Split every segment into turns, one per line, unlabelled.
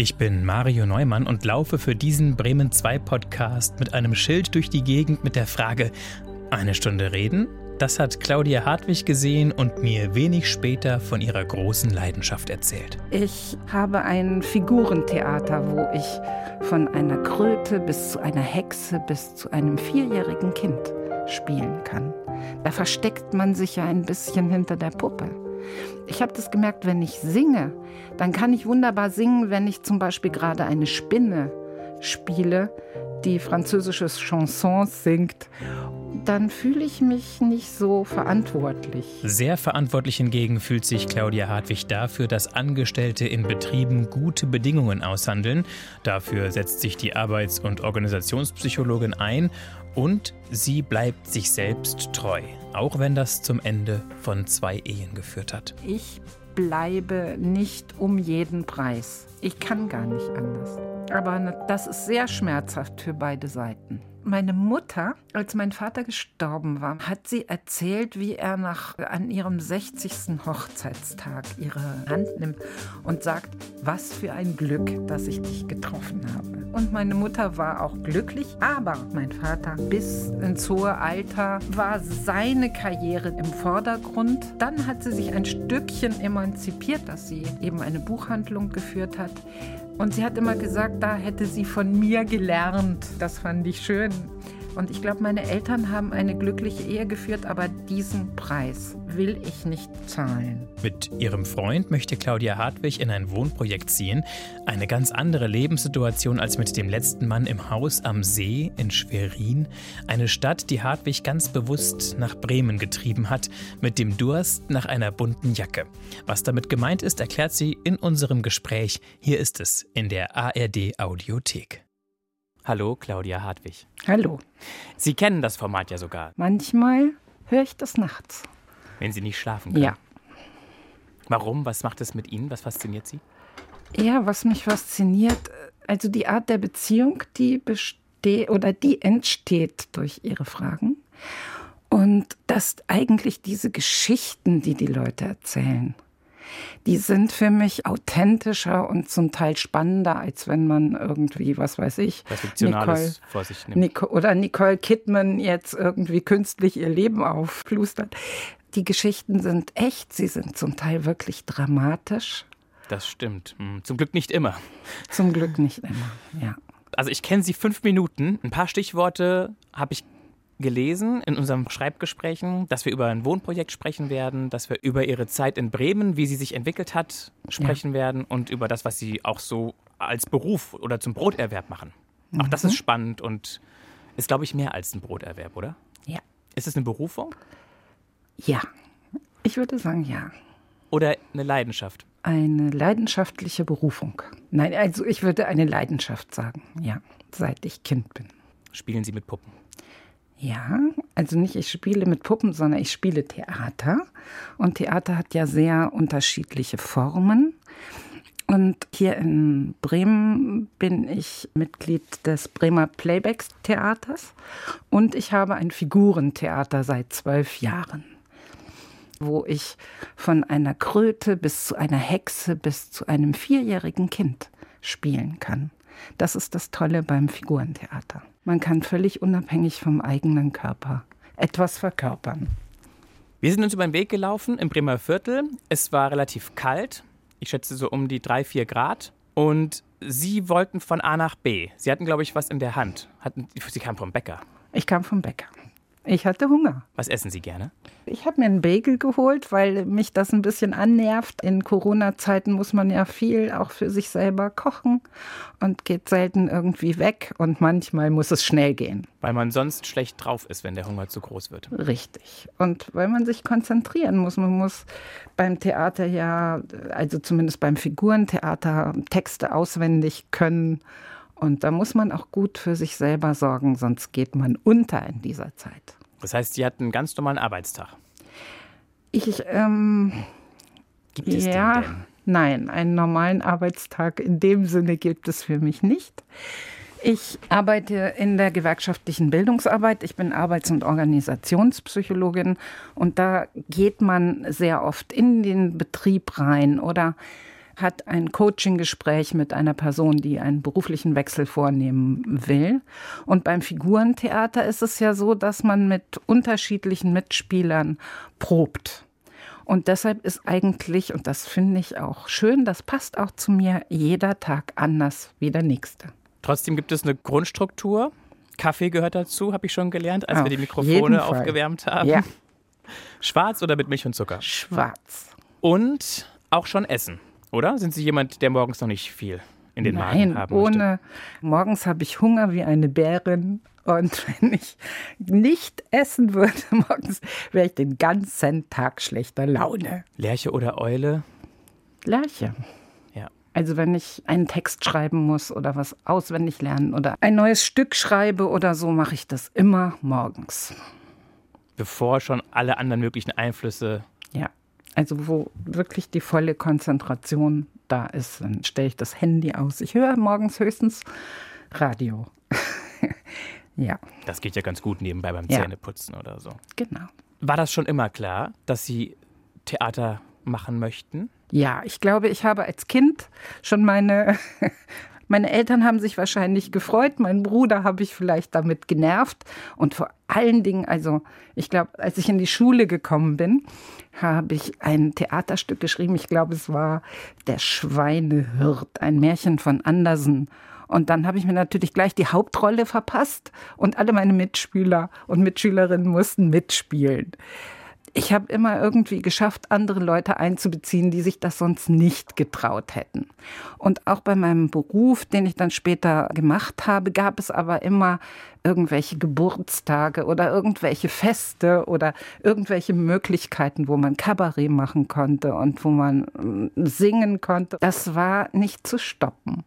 Ich bin Mario Neumann und laufe für diesen Bremen 2 Podcast mit einem Schild durch die Gegend mit der Frage: Eine Stunde reden? Das hat Claudia Hartwig gesehen und mir wenig später von ihrer großen Leidenschaft erzählt.
Ich habe ein Figurentheater, wo ich von einer Kröte bis zu einer Hexe bis zu einem vierjährigen Kind spielen kann. Da versteckt man sich ja ein bisschen hinter der Puppe. Ich habe das gemerkt, wenn ich singe, dann kann ich wunderbar singen, wenn ich zum Beispiel gerade eine Spinne spiele, die französische Chansons singt dann fühle ich mich nicht so verantwortlich.
Sehr verantwortlich hingegen fühlt sich Claudia Hartwig dafür, dass Angestellte in Betrieben gute Bedingungen aushandeln. Dafür setzt sich die Arbeits- und Organisationspsychologin ein und sie bleibt sich selbst treu, auch wenn das zum Ende von zwei Ehen geführt hat.
Ich bleibe nicht um jeden Preis. Ich kann gar nicht anders. Aber das ist sehr schmerzhaft für beide Seiten. Meine Mutter, als mein Vater gestorben war, hat sie erzählt, wie er nach, an ihrem 60. Hochzeitstag ihre Hand nimmt und sagt, was für ein Glück, dass ich dich getroffen habe. Und meine Mutter war auch glücklich, aber mein Vater bis ins hohe Alter war seine Karriere im Vordergrund. Dann hat sie sich ein Stückchen emanzipiert, dass sie eben eine Buchhandlung geführt hat. Und sie hat immer gesagt, da hätte sie von mir gelernt. Das fand ich schön. Und ich glaube, meine Eltern haben eine glückliche Ehe geführt, aber diesen Preis will ich nicht zahlen.
Mit ihrem Freund möchte Claudia Hartwig in ein Wohnprojekt ziehen. Eine ganz andere Lebenssituation als mit dem letzten Mann im Haus am See in Schwerin. Eine Stadt, die Hartwig ganz bewusst nach Bremen getrieben hat, mit dem Durst nach einer bunten Jacke. Was damit gemeint ist, erklärt sie in unserem Gespräch. Hier ist es in der ARD Audiothek. Hallo, Claudia Hartwig.
Hallo.
Sie kennen das Format ja sogar.
Manchmal höre ich das nachts.
Wenn Sie nicht schlafen können.
Ja.
Warum? Was macht es mit Ihnen? Was fasziniert Sie?
Ja, was mich fasziniert, also die Art der Beziehung, die besteht oder die entsteht durch Ihre Fragen. Und dass eigentlich diese Geschichten, die die Leute erzählen, die sind für mich authentischer und zum Teil spannender, als wenn man irgendwie, was weiß ich,
Nicole, vor sich nimmt.
Nico, oder Nicole Kidman jetzt irgendwie künstlich ihr Leben aufplustert. Die Geschichten sind echt, sie sind zum Teil wirklich dramatisch.
Das stimmt. Hm, zum Glück nicht immer.
Zum Glück nicht immer, ja.
Also ich kenne Sie fünf Minuten. Ein paar Stichworte habe ich gelesen in unseren Schreibgesprächen, dass wir über ein Wohnprojekt sprechen werden, dass wir über ihre Zeit in Bremen, wie sie sich entwickelt hat, sprechen ja. werden und über das, was sie auch so als Beruf oder zum Broterwerb machen. Mhm. Auch das ist mhm. spannend und ist, glaube ich, mehr als ein Broterwerb, oder?
Ja.
Ist es eine Berufung?
Ja. Ich würde sagen, ja.
Oder eine Leidenschaft?
Eine leidenschaftliche Berufung. Nein, also ich würde eine Leidenschaft sagen, ja, seit ich Kind bin.
Spielen Sie mit Puppen?
Ja, also nicht ich spiele mit Puppen, sondern ich spiele Theater. Und Theater hat ja sehr unterschiedliche Formen. Und hier in Bremen bin ich Mitglied des Bremer Playbacks Theaters und ich habe ein Figurentheater seit zwölf Jahren, wo ich von einer Kröte bis zu einer Hexe bis zu einem vierjährigen Kind spielen kann. Das ist das Tolle beim Figurentheater. Man kann völlig unabhängig vom eigenen Körper etwas verkörpern.
Wir sind uns über den Weg gelaufen im Bremer Viertel. Es war relativ kalt. Ich schätze so um die drei, vier Grad. Und Sie wollten von A nach B. Sie hatten, glaube ich, was in der Hand. Hatten, Sie kamen vom Bäcker.
Ich kam vom Bäcker. Ich hatte Hunger.
Was essen Sie gerne?
Ich habe mir einen Bagel geholt, weil mich das ein bisschen annervt. In Corona-Zeiten muss man ja viel auch für sich selber kochen und geht selten irgendwie weg. Und manchmal muss es schnell gehen.
Weil man sonst schlecht drauf ist, wenn der Hunger zu groß wird.
Richtig. Und weil man sich konzentrieren muss. Man muss beim Theater ja, also zumindest beim Figurentheater, Texte auswendig können. Und da muss man auch gut für sich selber sorgen, sonst geht man unter in dieser Zeit.
Das heißt, Sie hatten einen ganz normalen Arbeitstag?
Ich, ähm,
Gibt es
ja,
den denn?
nein, einen normalen Arbeitstag in dem Sinne gibt es für mich nicht. Ich arbeite in der gewerkschaftlichen Bildungsarbeit. Ich bin Arbeits- und Organisationspsychologin und da geht man sehr oft in den Betrieb rein oder hat ein Coaching-Gespräch mit einer Person, die einen beruflichen Wechsel vornehmen will. Und beim Figurentheater ist es ja so, dass man mit unterschiedlichen Mitspielern probt. Und deshalb ist eigentlich, und das finde ich auch schön, das passt auch zu mir, jeder Tag anders wie der nächste.
Trotzdem gibt es eine Grundstruktur. Kaffee gehört dazu, habe ich schon gelernt, als Auf wir die Mikrofone aufgewärmt haben. Ja. Schwarz oder mit Milch und Zucker?
Schwarz.
Und auch schon essen, oder? Sind Sie jemand, der morgens noch nicht viel in den Nein, Magen haben
ohne. Möchte? Morgens habe ich Hunger wie eine Bärin und wenn ich nicht essen würde morgens, wäre ich den ganzen Tag schlechter Laune.
Lerche oder Eule?
Lerche. Ja. Also wenn ich einen Text schreiben muss oder was auswendig lernen oder ein neues Stück schreibe oder so, mache ich das immer morgens.
Bevor schon alle anderen möglichen Einflüsse.
Ja. Also wo wirklich die volle Konzentration da ist, dann stelle ich das Handy aus. Ich höre morgens höchstens Radio.
Ja. Das geht ja ganz gut nebenbei beim ja. Zähneputzen oder so.
Genau.
War das schon immer klar, dass Sie Theater machen möchten?
Ja, ich glaube, ich habe als Kind schon meine. Meine Eltern haben sich wahrscheinlich gefreut, mein Bruder habe ich vielleicht damit genervt und vor allen Dingen, also ich glaube, als ich in die Schule gekommen bin, habe ich ein Theaterstück geschrieben. Ich glaube, es war Der Schweinehirt, ein Märchen von Andersen. Und dann habe ich mir natürlich gleich die Hauptrolle verpasst und alle meine Mitspieler und Mitschülerinnen mussten mitspielen. Ich habe immer irgendwie geschafft, andere Leute einzubeziehen, die sich das sonst nicht getraut hätten. Und auch bei meinem Beruf, den ich dann später gemacht habe, gab es aber immer irgendwelche Geburtstage oder irgendwelche Feste oder irgendwelche Möglichkeiten, wo man Kabarett machen konnte und wo man mm, singen konnte. Das war nicht zu stoppen.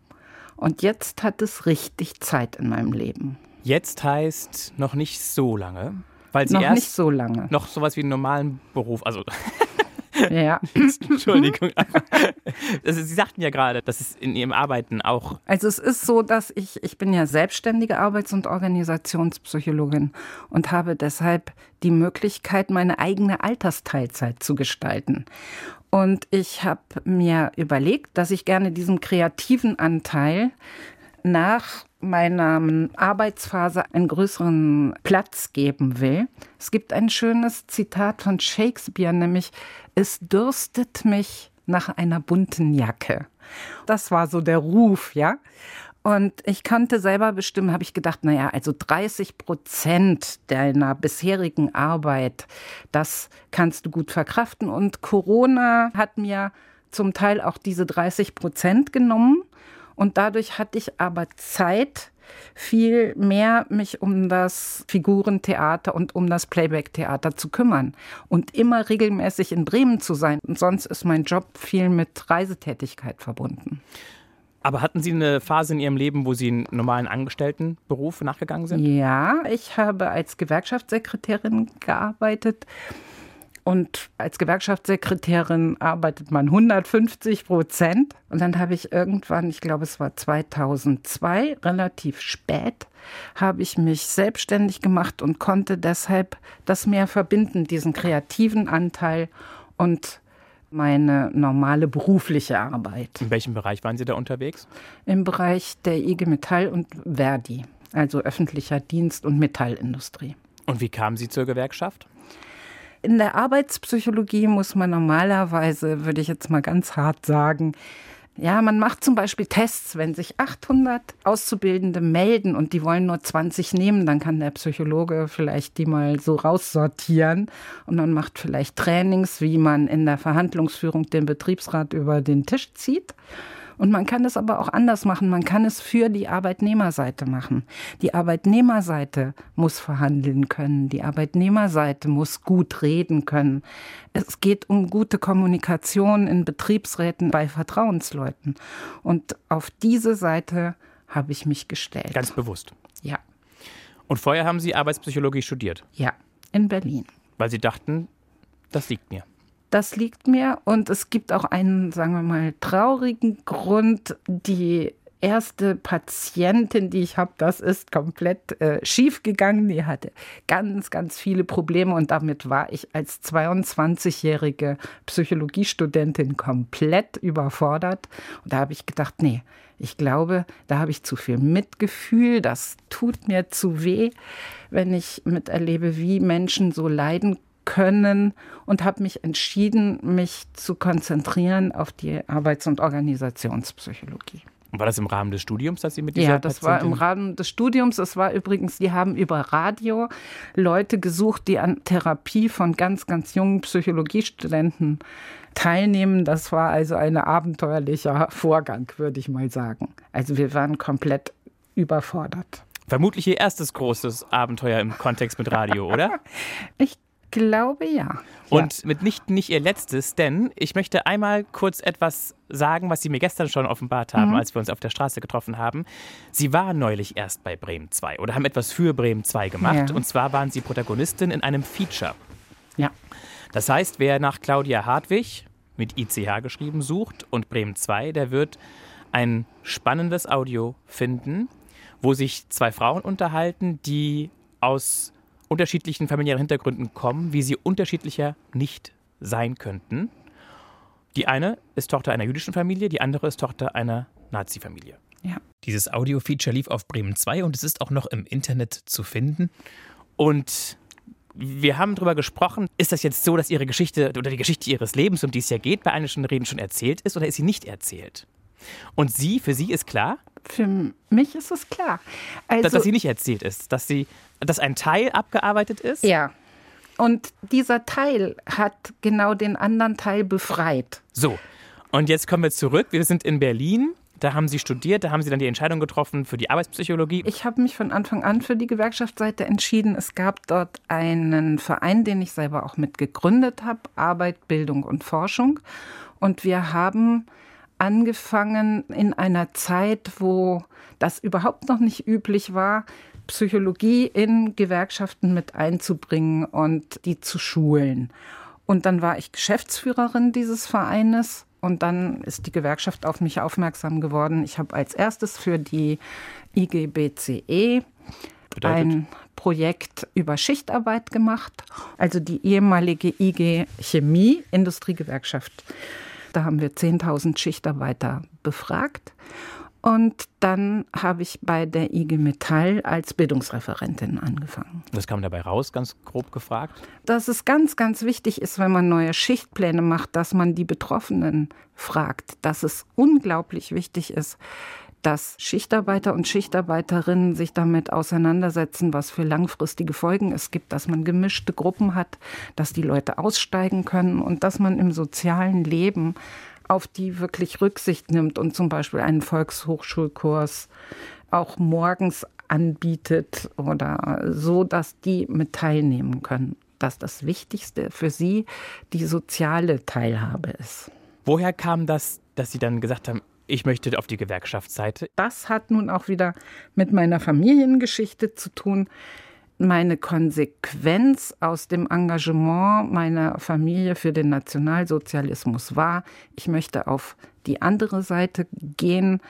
Und jetzt hat es richtig Zeit in meinem Leben.
Jetzt heißt noch nicht so lange, weil Sie
noch
erst
nicht so lange.
noch sowas wie einen normalen Beruf, also
ja.
Entschuldigung. Also, Sie sagten ja gerade, dass es in Ihrem Arbeiten auch.
Also es ist so, dass ich, ich bin ja selbstständige Arbeits- und Organisationspsychologin und habe deshalb die Möglichkeit, meine eigene Altersteilzeit zu gestalten. Und ich habe mir überlegt, dass ich gerne diesem kreativen Anteil nach meiner Arbeitsphase einen größeren Platz geben will. Es gibt ein schönes Zitat von Shakespeare, nämlich es dürstet mich nach einer bunten Jacke. Das war so der Ruf, ja. Und ich konnte selber bestimmen, habe ich gedacht, naja, also 30 Prozent deiner bisherigen Arbeit, das kannst du gut verkraften. Und Corona hat mir zum Teil auch diese 30 Prozent genommen. Und dadurch hatte ich aber Zeit, viel mehr mich um das Figurentheater und um das Playback-Theater zu kümmern und immer regelmäßig in Bremen zu sein. Und sonst ist mein Job viel mit Reisetätigkeit verbunden.
Aber hatten Sie eine Phase in Ihrem Leben, wo Sie einen normalen Angestelltenberuf nachgegangen sind?
Ja, ich habe als Gewerkschaftssekretärin gearbeitet. Und als Gewerkschaftssekretärin arbeitet man 150 Prozent. Und dann habe ich irgendwann, ich glaube es war 2002, relativ spät, habe ich mich selbstständig gemacht und konnte deshalb das mehr verbinden, diesen kreativen Anteil und meine normale berufliche Arbeit.
In welchem Bereich waren Sie da unterwegs?
Im Bereich der IG Metall und Verdi, also öffentlicher Dienst und Metallindustrie.
Und wie kamen Sie zur Gewerkschaft?
In der Arbeitspsychologie muss man normalerweise, würde ich jetzt mal ganz hart sagen, ja, man macht zum Beispiel Tests, wenn sich 800 Auszubildende melden und die wollen nur 20 nehmen, dann kann der Psychologe vielleicht die mal so raussortieren und man macht vielleicht Trainings, wie man in der Verhandlungsführung den Betriebsrat über den Tisch zieht. Und man kann es aber auch anders machen. Man kann es für die Arbeitnehmerseite machen. Die Arbeitnehmerseite muss verhandeln können. Die Arbeitnehmerseite muss gut reden können. Es geht um gute Kommunikation in Betriebsräten bei Vertrauensleuten. Und auf diese Seite habe ich mich gestellt.
Ganz bewusst.
Ja.
Und vorher haben Sie Arbeitspsychologie studiert?
Ja, in Berlin.
Weil Sie dachten, das liegt mir.
Das liegt mir und es gibt auch einen, sagen wir mal, traurigen Grund. Die erste Patientin, die ich habe, das ist komplett äh, schief gegangen. Die hatte ganz, ganz viele Probleme und damit war ich als 22-jährige Psychologiestudentin komplett überfordert. Und da habe ich gedacht, nee, ich glaube, da habe ich zu viel Mitgefühl, das tut mir zu weh, wenn ich miterlebe, wie Menschen so leiden können und habe mich entschieden, mich zu konzentrieren auf die Arbeits- und Organisationspsychologie.
War das im Rahmen des Studiums, dass Sie mit dieser
Ja, das Patientin war im Rahmen des Studiums. Es war übrigens, die haben über Radio Leute gesucht, die an Therapie von ganz, ganz jungen Psychologiestudenten teilnehmen. Das war also ein abenteuerlicher Vorgang, würde ich mal sagen. Also wir waren komplett überfordert.
Vermutlich Ihr erstes großes Abenteuer im Kontext mit Radio, oder?
ich glaube ja.
Und ja. mitnichten nicht Ihr letztes, denn ich möchte einmal kurz etwas sagen, was Sie mir gestern schon offenbart haben, mhm. als wir uns auf der Straße getroffen haben. Sie waren neulich erst bei Bremen 2 oder haben etwas für Bremen 2 gemacht. Ja. Und zwar waren Sie Protagonistin in einem Feature.
Ja.
Das heißt, wer nach Claudia Hartwig mit ICH geschrieben sucht und Bremen 2, der wird ein spannendes Audio finden, wo sich zwei Frauen unterhalten, die aus unterschiedlichen familiären Hintergründen kommen, wie sie unterschiedlicher nicht sein könnten. Die eine ist Tochter einer jüdischen Familie, die andere ist Tochter einer Nazi-Familie.
Ja.
Dieses Audio-Feature lief auf Bremen 2 und es ist auch noch im Internet zu finden. Und wir haben darüber gesprochen, ist das jetzt so, dass Ihre Geschichte oder die Geschichte Ihres Lebens, um die es ja geht, bei Einischen Reden schon erzählt ist oder ist sie nicht erzählt? Und Sie, für Sie ist klar?
Für mich ist es klar.
Also, dass, dass sie nicht erzählt ist, dass, sie, dass ein Teil abgearbeitet ist?
Ja. Und dieser Teil hat genau den anderen Teil befreit.
So. Und jetzt kommen wir zurück. Wir sind in Berlin. Da haben Sie studiert, da haben Sie dann die Entscheidung getroffen für die Arbeitspsychologie.
Ich habe mich von Anfang an für die Gewerkschaftsseite entschieden. Es gab dort einen Verein, den ich selber auch mit gegründet habe, Arbeit, Bildung und Forschung. Und wir haben angefangen in einer Zeit, wo das überhaupt noch nicht üblich war, Psychologie in Gewerkschaften mit einzubringen und die zu schulen. Und dann war ich Geschäftsführerin dieses Vereines und dann ist die Gewerkschaft auf mich aufmerksam geworden. Ich habe als erstes für die IGBCE Bedeutet? ein Projekt über Schichtarbeit gemacht, also die ehemalige IG Chemie Industriegewerkschaft da haben wir 10.000 Schichtarbeiter befragt. Und dann habe ich bei der IG Metall als Bildungsreferentin angefangen.
Was kam dabei raus, ganz grob gefragt?
Dass es ganz, ganz wichtig ist, wenn man neue Schichtpläne macht, dass man die Betroffenen fragt. Dass es unglaublich wichtig ist, dass Schichtarbeiter und Schichtarbeiterinnen sich damit auseinandersetzen, was für langfristige Folgen es gibt, dass man gemischte Gruppen hat, dass die Leute aussteigen können und dass man im sozialen Leben auf die wirklich Rücksicht nimmt und zum Beispiel einen Volkshochschulkurs auch morgens anbietet oder so, dass die mit teilnehmen können. Dass das Wichtigste für sie die soziale Teilhabe ist.
Woher kam das, dass Sie dann gesagt haben, ich möchte auf die Gewerkschaftsseite.
Das hat nun auch wieder mit meiner Familiengeschichte zu tun. Meine Konsequenz aus dem Engagement meiner Familie für den Nationalsozialismus war, ich möchte auf die andere Seite gehen,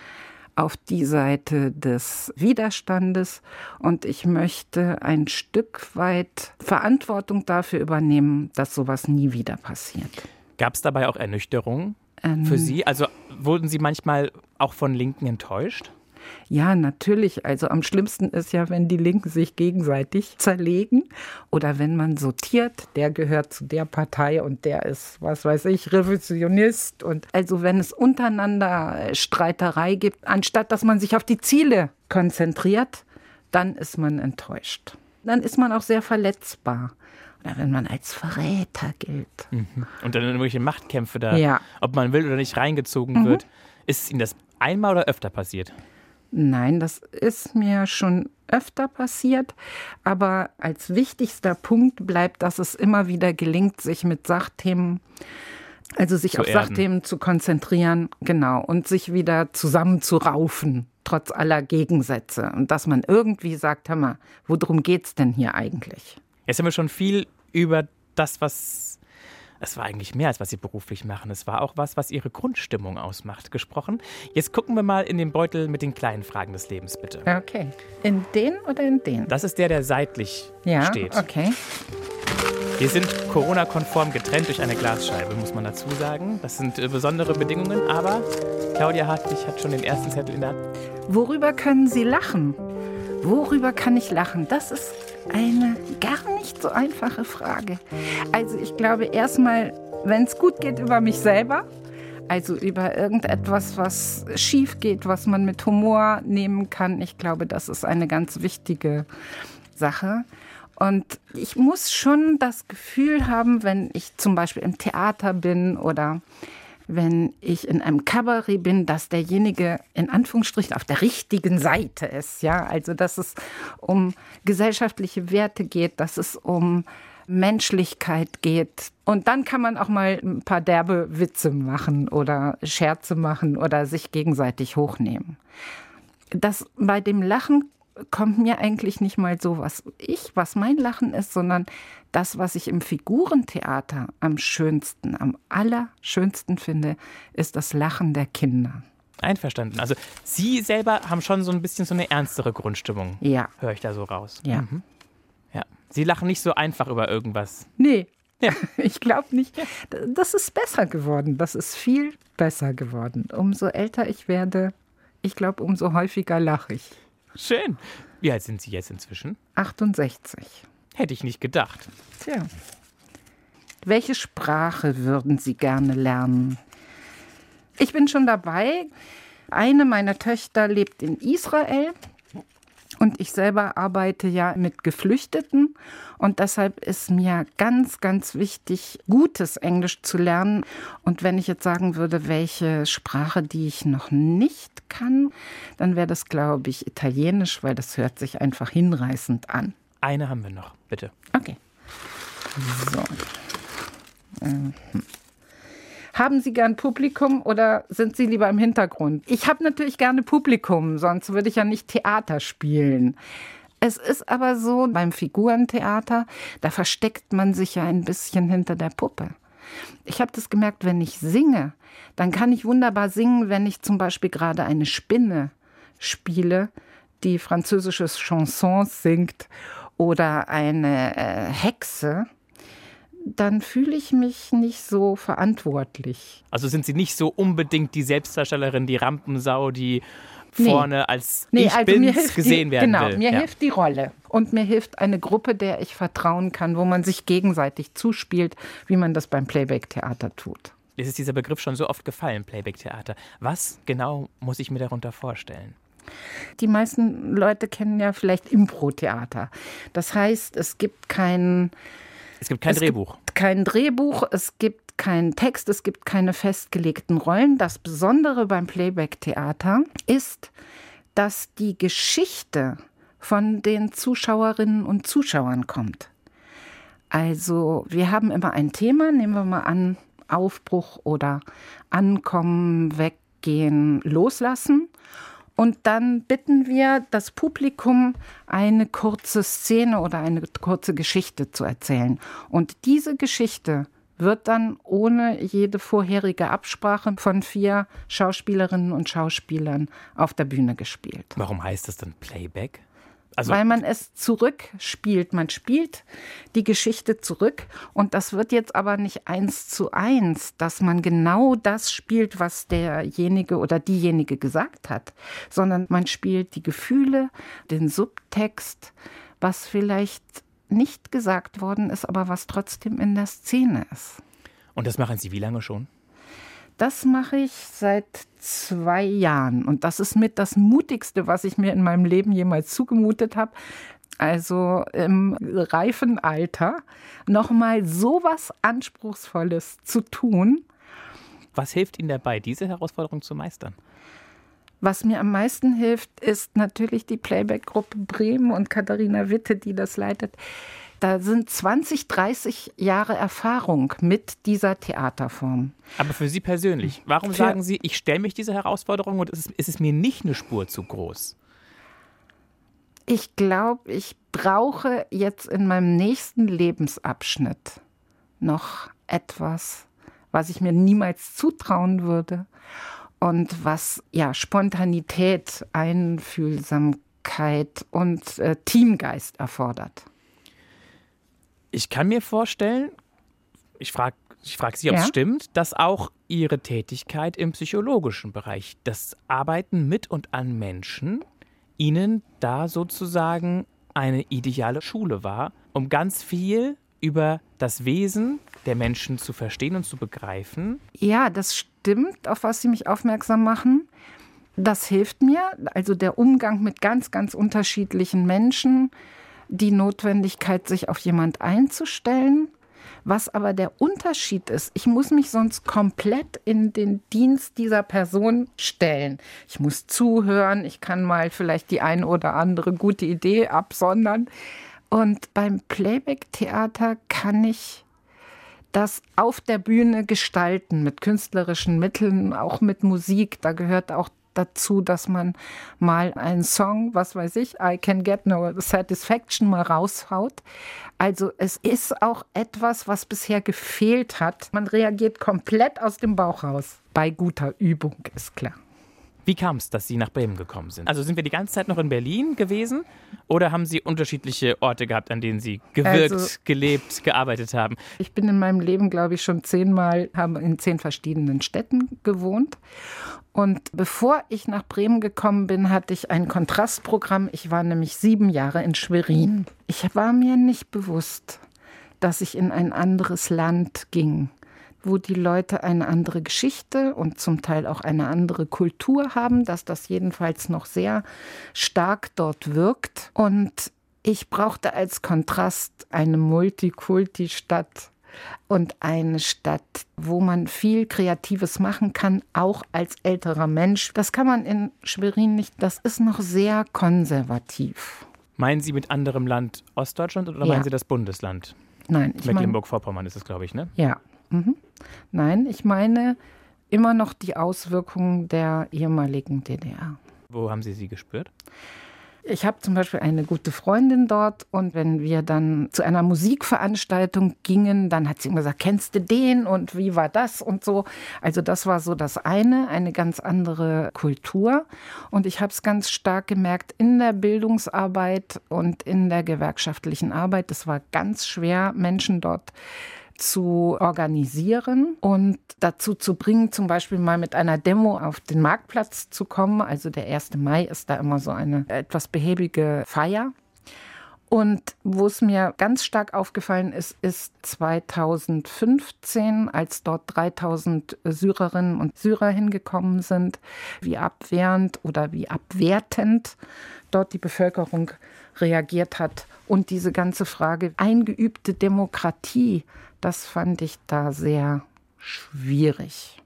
auf die Seite des Widerstandes und ich möchte ein Stück weit Verantwortung dafür übernehmen, dass sowas nie wieder passiert.
Gab es dabei auch Ernüchterung? Ähm, Für Sie? Also wurden Sie manchmal auch von Linken enttäuscht?
Ja, natürlich. Also am schlimmsten ist ja, wenn die Linken sich gegenseitig zerlegen oder wenn man sortiert, der gehört zu der Partei und der ist, was weiß ich, Revisionist. Und also wenn es untereinander Streiterei gibt, anstatt dass man sich auf die Ziele konzentriert, dann ist man enttäuscht. Dann ist man auch sehr verletzbar oder wenn man als Verräter gilt.
Mhm. Und dann irgendwelche Machtkämpfe da,
ja.
ob man will oder nicht, reingezogen mhm. wird. Ist Ihnen das einmal oder öfter passiert?
Nein, das ist mir schon öfter passiert, aber als wichtigster Punkt bleibt, dass es immer wieder gelingt, sich mit Sachthemen, also sich zu auf erden. Sachthemen zu konzentrieren, genau, und sich wieder zusammenzuraufen, trotz aller Gegensätze. Und dass man irgendwie sagt, hör mal, worum geht's denn hier eigentlich?
Jetzt haben wir schon viel über das, was Es war eigentlich mehr als was Sie beruflich machen. Es war auch was, was Ihre Grundstimmung ausmacht. Gesprochen. Jetzt gucken wir mal in den Beutel mit den kleinen Fragen des Lebens, bitte.
Okay. In den oder in den?
Das ist der, der seitlich
ja,
steht.
Okay.
Wir sind Corona-konform getrennt durch eine Glasscheibe, muss man dazu sagen. Das sind äh, besondere Bedingungen, aber Claudia Hartwig hat schon den ersten Zettel in der Hand.
Worüber können Sie lachen? Worüber kann ich lachen? Das ist eine gar nicht so einfache Frage. Also ich glaube erstmal, wenn es gut geht, über mich selber. Also über irgendetwas, was schief geht, was man mit Humor nehmen kann. Ich glaube, das ist eine ganz wichtige Sache. Und ich muss schon das Gefühl haben, wenn ich zum Beispiel im Theater bin oder wenn ich in einem Kabarett bin, dass derjenige in Anführungsstrichen auf der richtigen Seite ist. Ja, also dass es um gesellschaftliche Werte geht, dass es um Menschlichkeit geht. Und dann kann man auch mal ein paar derbe Witze machen oder Scherze machen oder sich gegenseitig hochnehmen. Das bei dem Lachen kommt mir eigentlich nicht mal so, was ich, was mein Lachen ist, sondern das, was ich im Figurentheater am schönsten, am allerschönsten finde, ist das Lachen der Kinder.
Einverstanden. Also Sie selber haben schon so ein bisschen so eine ernstere Grundstimmung.
Ja.
Höre ich da so raus.
Ja.
Mhm. Ja. Sie lachen nicht so einfach über irgendwas.
Nee. Ja. Ich glaube nicht. Das ist besser geworden. Das ist viel besser geworden. Umso älter ich werde, ich glaube, umso häufiger lache ich.
Schön. Wie alt sind Sie jetzt inzwischen?
68.
Hätte ich nicht gedacht.
Tja. Welche Sprache würden Sie gerne lernen? Ich bin schon dabei. Eine meiner Töchter lebt in Israel und ich selber arbeite ja mit Geflüchteten und deshalb ist mir ganz, ganz wichtig, gutes Englisch zu lernen. Und wenn ich jetzt sagen würde, welche Sprache, die ich noch nicht kann, dann wäre das, glaube ich, Italienisch, weil das hört sich einfach hinreißend an.
Eine haben wir noch, bitte.
Okay. So. Mhm. Haben Sie gern Publikum oder sind Sie lieber im Hintergrund? Ich habe natürlich gerne Publikum, sonst würde ich ja nicht Theater spielen. Es ist aber so beim Figurentheater, da versteckt man sich ja ein bisschen hinter der Puppe. Ich habe das gemerkt, wenn ich singe, dann kann ich wunderbar singen, wenn ich zum Beispiel gerade eine Spinne spiele, die französische Chansons singt oder eine äh, Hexe dann fühle ich mich nicht so verantwortlich.
Also sind Sie nicht so unbedingt die Selbstdarstellerin, die Rampensau, die vorne nee. als nee, ich also bin's gesehen
die,
werden
genau,
will.
Mir ja. hilft die Rolle und mir hilft eine Gruppe, der ich vertrauen kann, wo man sich gegenseitig zuspielt, wie man das beim Playback-Theater tut.
Es ist dieser Begriff schon so oft gefallen, Playback-Theater. Was genau muss ich mir darunter vorstellen?
Die meisten Leute kennen ja vielleicht Impro-Theater. Das heißt, es gibt keinen
es gibt kein
es
Drehbuch.
Gibt kein Drehbuch, es gibt keinen Text, es gibt keine festgelegten Rollen. Das Besondere beim Playback-Theater ist, dass die Geschichte von den Zuschauerinnen und Zuschauern kommt. Also wir haben immer ein Thema, nehmen wir mal an, Aufbruch oder Ankommen, Weggehen, Loslassen. Und dann bitten wir das Publikum, eine kurze Szene oder eine kurze Geschichte zu erzählen. Und diese Geschichte wird dann ohne jede vorherige Absprache von vier Schauspielerinnen und Schauspielern auf der Bühne gespielt.
Warum heißt das dann Playback?
Also weil man es zurückspielt. Man spielt die Geschichte zurück und das wird jetzt aber nicht eins zu eins, dass man genau das spielt, was derjenige oder diejenige gesagt hat, sondern man spielt die Gefühle, den Subtext, was vielleicht nicht gesagt worden ist, aber was trotzdem in der Szene ist.
Und das machen Sie wie lange schon?
Das mache ich seit zwei Jahren. Und das ist mit das Mutigste, was ich mir in meinem Leben jemals zugemutet habe. Also im reifen Alter nochmal so was Anspruchsvolles zu tun.
Was hilft Ihnen dabei, diese Herausforderung zu meistern?
Was mir am meisten hilft, ist natürlich die Playback-Gruppe Bremen und Katharina Witte, die das leitet. Da sind 20, 30 Jahre Erfahrung mit dieser Theaterform.
Aber für Sie persönlich, warum für sagen Sie, ich stelle mich dieser Herausforderung und ist es, ist es mir nicht eine Spur zu groß?
Ich glaube, ich brauche jetzt in meinem nächsten Lebensabschnitt noch etwas, was ich mir niemals zutrauen würde und was ja Spontanität, Einfühlsamkeit und äh, Teamgeist erfordert.
Ich kann mir vorstellen, ich frage ich frag Sie, ob es ja? stimmt, dass auch Ihre Tätigkeit im psychologischen Bereich, das Arbeiten mit und an Menschen, Ihnen da sozusagen eine ideale Schule war, um ganz viel über das Wesen der Menschen zu verstehen und zu begreifen.
Ja, das stimmt, auf was Sie mich aufmerksam machen. Das hilft mir, also der Umgang mit ganz, ganz unterschiedlichen Menschen, die Notwendigkeit, sich auf jemand einzustellen. Was aber der Unterschied ist, ich muss mich sonst komplett in den Dienst dieser Person stellen. Ich muss zuhören, ich kann mal vielleicht die ein oder andere gute Idee absondern. Und beim Playback-Theater kann ich das auf der Bühne gestalten mit künstlerischen Mitteln, auch mit Musik. Da gehört auch dazu, dass man mal einen Song, was weiß ich, I Can Get No Satisfaction mal raushaut. Also es ist auch etwas, was bisher gefehlt hat. Man reagiert komplett aus dem Bauch raus. Bei guter Übung ist klar.
Wie kam es, dass Sie nach Bremen gekommen sind? Also sind wir die ganze Zeit noch in Berlin gewesen oder haben Sie unterschiedliche Orte gehabt, an denen Sie gewirkt, also, gelebt, gearbeitet haben?
Ich bin in meinem Leben, glaube ich, schon zehnmal, habe in zehn verschiedenen Städten gewohnt. Und bevor ich nach Bremen gekommen bin, hatte ich ein Kontrastprogramm. Ich war nämlich sieben Jahre in Schwerin. Ich war mir nicht bewusst, dass ich in ein anderes Land ging wo die Leute eine andere Geschichte und zum Teil auch eine andere Kultur haben, dass das jedenfalls noch sehr stark dort wirkt. Und ich brauchte als Kontrast eine Multikulti-Stadt und eine Stadt, wo man viel Kreatives machen kann, auch als älterer Mensch. Das kann man in Schwerin nicht, das ist noch sehr konservativ.
Meinen Sie mit anderem Land Ostdeutschland oder ja. meinen Sie das Bundesland?
Nein,
ich Mecklenburg-Vorpommern ist es, glaube ich, ne?
Ja, Mhm. Nein, ich meine immer noch die Auswirkungen der ehemaligen DDR.
Wo haben Sie sie gespürt?
Ich habe zum Beispiel eine gute Freundin dort und wenn wir dann zu einer Musikveranstaltung gingen, dann hat sie immer gesagt, kennst du den und wie war das und so. Also das war so das eine, eine ganz andere Kultur. Und ich habe es ganz stark gemerkt in der Bildungsarbeit und in der gewerkschaftlichen Arbeit. Es war ganz schwer, Menschen dort zu organisieren und dazu zu bringen, zum Beispiel mal mit einer Demo auf den Marktplatz zu kommen. Also der 1. Mai ist da immer so eine etwas behäbige Feier. Und wo es mir ganz stark aufgefallen ist, ist 2015, als dort 3000 Syrerinnen und Syrer hingekommen sind, wie abwehrend oder wie abwertend dort die Bevölkerung reagiert hat. Und diese ganze Frage eingeübte Demokratie das fand ich da sehr schwierig.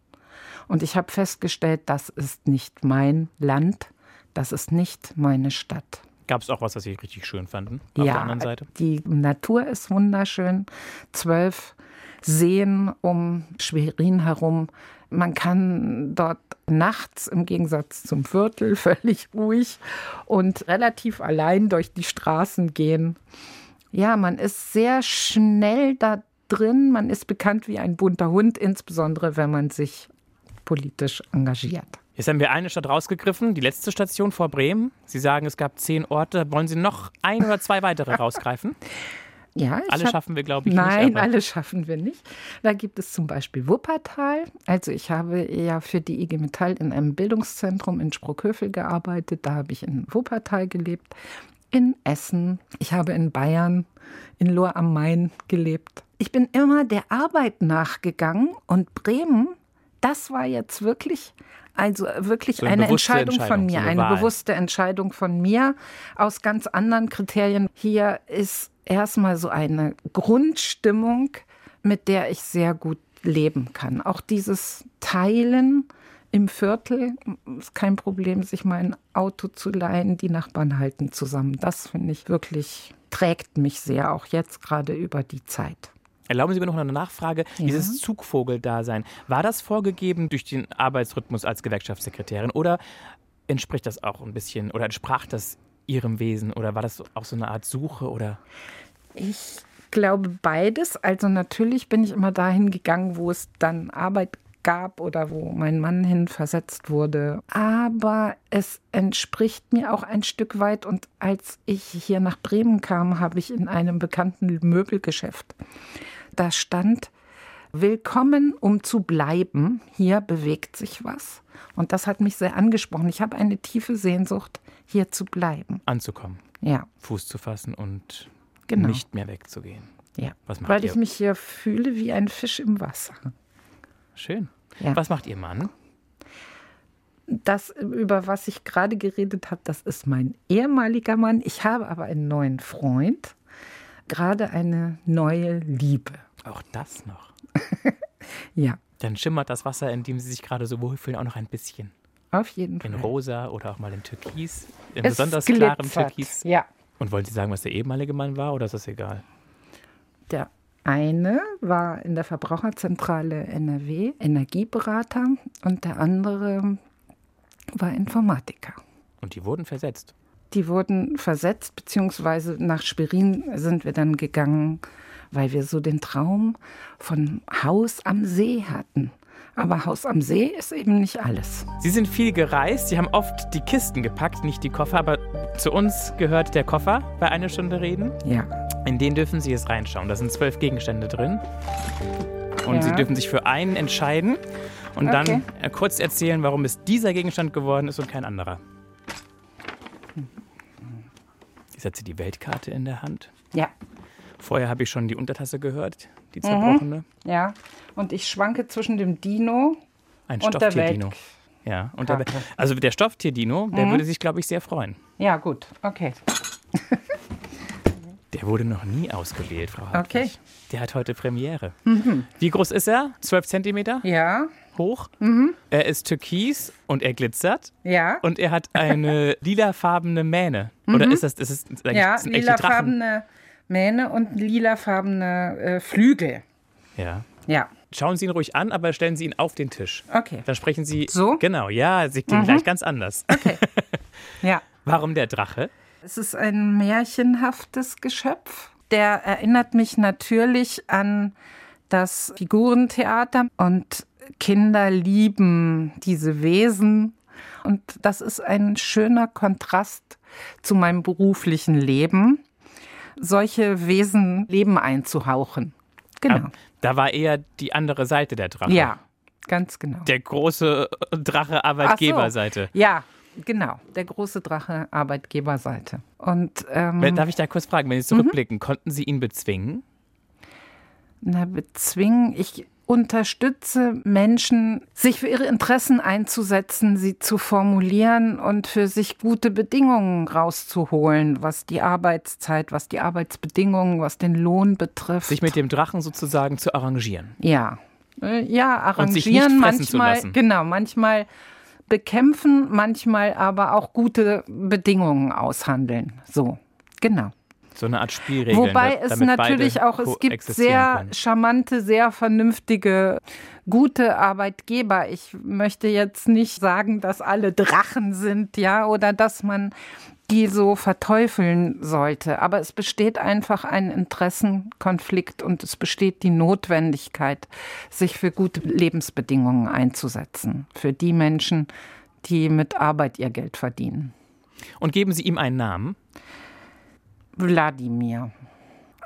Und ich habe festgestellt, das ist nicht mein Land, das ist nicht meine Stadt.
Gab es auch was, was Sie richtig schön fanden auf
ja,
der anderen Seite?
Die Natur ist wunderschön. Zwölf Seen um Schwerin herum. Man kann dort nachts im Gegensatz zum Viertel völlig ruhig und relativ allein durch die Straßen gehen. Ja, man ist sehr schnell da drin. Man ist bekannt wie ein bunter Hund, insbesondere wenn man sich politisch engagiert.
Jetzt haben wir eine Stadt rausgegriffen, die letzte Station vor Bremen. Sie sagen, es gab zehn Orte. Wollen Sie noch ein oder zwei weitere rausgreifen?
Ja,
alle hab, schaffen wir, glaube ich,
nein,
nicht.
Nein, alle schaffen wir nicht. Da gibt es zum Beispiel Wuppertal. Also ich habe ja für die IG Metall in einem Bildungszentrum in Sprockhövel gearbeitet. Da habe ich in Wuppertal gelebt. In Essen. Ich habe in Bayern, in Lohr am Main gelebt ich bin immer der Arbeit nachgegangen und Bremen, das war jetzt wirklich also wirklich so eine, eine Entscheidung, Entscheidung, von mir, so eine, eine bewusste Entscheidung von mir aus ganz anderen Kriterien. Hier ist erstmal so eine Grundstimmung, mit der ich sehr gut leben kann. Auch dieses Teilen im Viertel ist kein Problem, sich mal ein Auto zu leihen. Die Nachbarn halten zusammen. Das finde ich wirklich trägt mich sehr, auch jetzt gerade über die Zeit.
Erlauben Sie mir noch eine Nachfrage. Ja. Dieses Zugvogeldasein, war das vorgegeben durch den Arbeitsrhythmus als Gewerkschaftssekretärin oder entspricht das auch ein bisschen oder entsprach das Ihrem Wesen oder war das auch so eine Art Suche oder?
Ich glaube beides. Also natürlich bin ich immer dahin gegangen, wo es dann Arbeit gab oder wo mein Mann hin versetzt wurde. Aber es entspricht mir auch ein Stück weit. Und als ich hier nach Bremen kam, habe ich in einem bekannten Möbelgeschäft, da stand, Willkommen, um zu bleiben. Hier bewegt sich was. Und das hat mich sehr angesprochen. Ich habe eine tiefe Sehnsucht, hier zu bleiben.
Anzukommen.
Ja.
Fuß zu fassen und
Genau.
nicht mehr wegzugehen.
Ja.
Was macht
Weil
ihr?
ich mich hier fühle wie ein Fisch im Wasser.
Schön.
Ja.
Was macht Ihr Mann?
Das, über was ich gerade geredet habe, das ist mein ehemaliger Mann. Ich habe aber einen neuen Freund. Gerade eine neue Liebe.
Auch das noch.
Ja,
Dann schimmert das Wasser, in dem Sie sich gerade so wohlfühlen, auch noch ein bisschen.
auf jeden
In
Fall.
rosa oder auch mal in Türkis. In
Es
besonders klarem
glitzert.
Türkis.
Ja,
Und wollen Sie sagen, was der ehemalige Mann war oder ist das egal?
der eine war in der Verbraucherzentrale NRW Energieberater und der andere war Informatiker.
Und die wurden versetzt.
Die wurden versetzt, beziehungsweise nach Schwerin sind wir dann gegangen, weil wir so den Traum von Haus am See hatten. Aber Haus am See ist eben nicht alles.
Sie sind viel gereist, Sie haben oft die Kisten gepackt, nicht die Koffer, aber zu uns gehört der Koffer bei einer Stunde reden.
Ja.
In den dürfen Sie jetzt reinschauen. Da sind zwölf Gegenstände drin. Und
Ja.
Sie dürfen sich für einen entscheiden und dann äh, kurz erzählen, warum es dieser Gegenstand geworden ist und kein anderer. Ich setze die Weltkarte in der Hand.
Ja.
Vorher habe ich schon die Untertasse gehört, die zerbrochene.
Ja. Und ich schwanke zwischen dem Dino
Ein
und der. Welt.
Ja, und der, also der Stofftier-Dino, der würde sich, glaube ich, sehr freuen.
Ja, gut. Okay.
Der wurde noch nie ausgewählt, Frau Hartwig.
Okay. Mhm.
Der hat heute Premiere. Wie groß ist er? 12 Zentimeter
Ja.
hoch.
Mhm.
Er ist türkis und er glitzert.
Ja.
Und er hat eine lilafarbene Mähne. Oder ist das, ist es eigentlich
Mhm. ja,
das Drachen?
lilafarbene Mähne und lilafarbene äh, Flügel.
Ja.
Ja.
Schauen Sie ihn ruhig an, aber stellen Sie ihn auf den Tisch.
Okay.
Dann sprechen Sie.
So? Mhm.
Genau, ja, Sie klingen gleich ganz anders.
Okay. Ja.
Warum der Drache?
Es ist ein märchenhaftes Geschöpf. Der erinnert mich natürlich an das Figurentheater und Kinder lieben diese Wesen. Und das ist ein schöner Kontrast zu meinem beruflichen Leben, solche Wesen Leben einzuhauchen. Genau.
Da war eher die andere Seite der Drache.
Ja, ganz genau.
Der große Drache Arbeitgeberseite.
Ja, genau. Der große Drache Arbeitgeberseite. Und ähm,
Darf ich da kurz fragen, wenn Sie
Mhm.
zurückblicken, konnten Sie ihn bezwingen?
Na, bezwingen. Ich unterstütze Menschen, sich für ihre Interessen einzusetzen, sie zu formulieren und für sich gute Bedingungen rauszuholen, was die Arbeitszeit, was die Arbeitsbedingungen, was den Lohn betrifft.
Sich mit dem Drachen sozusagen zu arrangieren.
ja. Äh, Ja,
Und sich nicht
arrangieren manchmal, genau, manchmal bekämpfen, manchmal aber auch gute Bedingungen aushandeln. So, genau.
So eine Art Spielregeln.
Wobei es natürlich auch, es gibt sehr
können.
charmante, sehr vernünftige, gute Arbeitgeber. Ich möchte jetzt nicht sagen, dass alle Drachen sind, ja, oder dass man die so verteufeln sollte. Aber es besteht einfach ein Interessenkonflikt und es besteht die Notwendigkeit, sich für gute Lebensbedingungen einzusetzen. Für die Menschen, die mit Arbeit ihr Geld verdienen.
Und geben Sie ihm einen Namen.
Wladimir.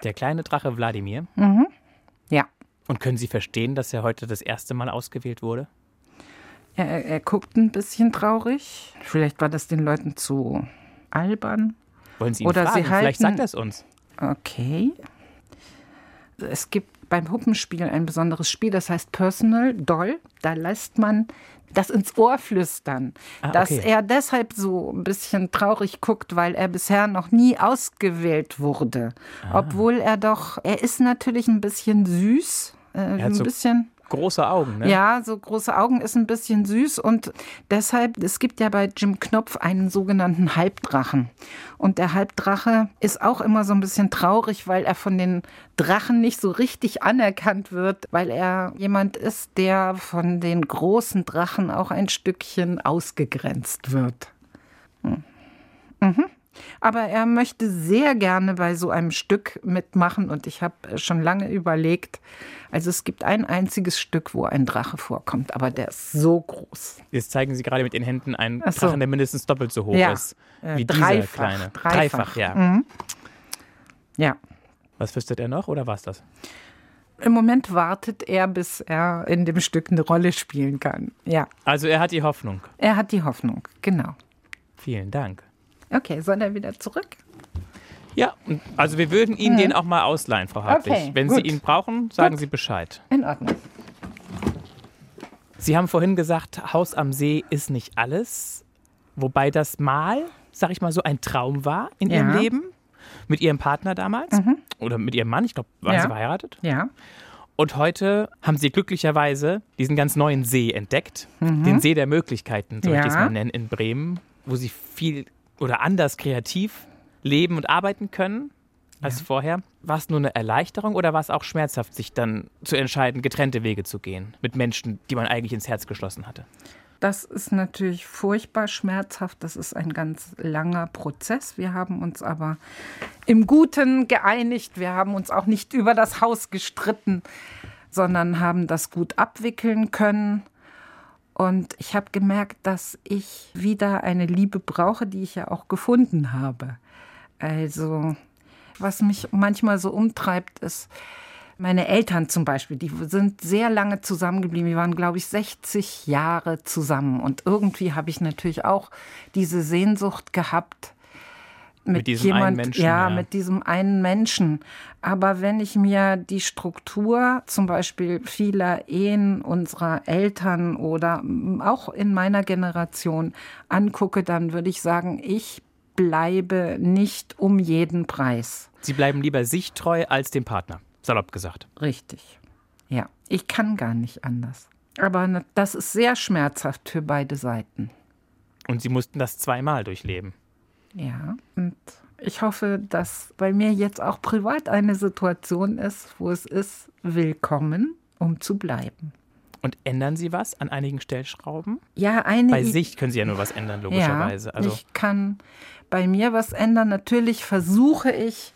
Der kleine Drache Wladimir.
Ja.
Und können Sie verstehen, dass er heute das erste Mal ausgewählt wurde?
Er, er guckt ein bisschen traurig. Vielleicht war das den Leuten zu albern.
Wollen Sie ihn
Oder
fragen?
Sie
Vielleicht
halten-
sagt er es uns.
Okay. Es gibt beim Puppenspiel ein besonderes Spiel, das heißt Personal Doll. Da lässt man das ins Ohr flüstern,
Ah,
dass
okay.
er deshalb so ein bisschen traurig guckt, weil er bisher noch nie ausgewählt wurde.
Ah.
Obwohl er doch, er ist natürlich ein bisschen süß, äh, ein
so
bisschen.
Große Augen, ne?
Ja, so große Augen ist ein bisschen süß und deshalb, es gibt ja bei Jim Knopf einen sogenannten Halbdrachen. Und der Halbdrache ist auch immer so ein bisschen traurig, weil er von den Drachen nicht so richtig anerkannt wird, weil er jemand ist, der von den großen Drachen auch ein Stückchen ausgegrenzt wird. Aber er möchte sehr gerne bei so einem Stück mitmachen und ich habe schon lange überlegt, also es gibt ein einziges Stück, wo ein Drache vorkommt, aber der ist so groß.
Jetzt zeigen Sie gerade mit den Händen einen
so.
Drachen, der mindestens doppelt so hoch
Ja.
ist
Äh,
wie
dreifach,
dieser kleine.
dreifach.
ja.
Mhm. Ja.
Was flüstert er noch oder war's das?
Im Moment wartet er, bis er in dem Stück eine Rolle spielen kann. Ja,
Also er hat die Hoffnung.
er hat die Hoffnung, genau.
Vielen Dank.
Okay, soll er wieder zurück?
Ja, also wir würden Ihnen den auch mal ausleihen, Frau Hartwig.
Okay,
Wenn Sie
gut.
ihn brauchen, sagen
Gut.
Sie Bescheid.
In Ordnung.
Sie haben vorhin gesagt, Haus am See ist nicht alles, wobei das mal, sag ich mal so, ein Traum war in Ihrem
Ja.
Leben. Mit Ihrem Partner damals oder mit Ihrem Mann, ich glaube, waren
Ja.
Sie verheiratet.
Ja,
Und heute haben Sie glücklicherweise diesen ganz neuen See entdeckt, den See der Möglichkeiten, so möchte ich es
Mhm. Ja.
mal nennen, in Bremen, wo Sie viel oder anders kreativ leben und arbeiten können als vorher. War es nur eine Erleichterung oder war es auch schmerzhaft, sich dann zu entscheiden, getrennte Wege zu gehen mit Menschen, die man eigentlich ins Herz geschlossen hatte?
das ist natürlich furchtbar schmerzhaft. Das ist ein ganz langer Prozess. Wir haben uns aber im Guten geeinigt. Wir haben uns auch nicht über das Haus gestritten, sondern haben das gut abwickeln können. Und ich habe gemerkt, dass ich wieder eine Liebe brauche, die ich ja auch gefunden habe. Also, was mich manchmal so umtreibt, ist, meine Eltern zum Beispiel, die sind sehr lange zusammengeblieben. Die waren, glaube ich, 60 Jahre zusammen. Und irgendwie habe ich natürlich auch diese Sehnsucht gehabt, mit,
Mit diesem
jemand,
einen Menschen,
ja,
ja.
mit diesem einen Menschen. Aber wenn ich mir die Struktur zum Beispiel vieler Ehen unserer Eltern oder auch in meiner Generation angucke, dann würde ich sagen, ich bleibe nicht um jeden Preis.
Sie bleiben lieber sich treu als dem Partner, salopp gesagt.
Richtig. Ja, ich kann gar nicht anders. Aber das ist sehr schmerzhaft für beide Seiten.
Und Sie mussten das zweimal durchleben.
Ja, und ich hoffe, dass bei mir jetzt auch privat eine Situation ist, wo es ist, willkommen, um zu bleiben.
Und ändern Sie was an einigen Stellschrauben?
Ja, eine
Bei sich können Sie ja nur was ändern, logischerweise.
Ja,
also
ich kann bei mir was ändern. Natürlich versuche ich,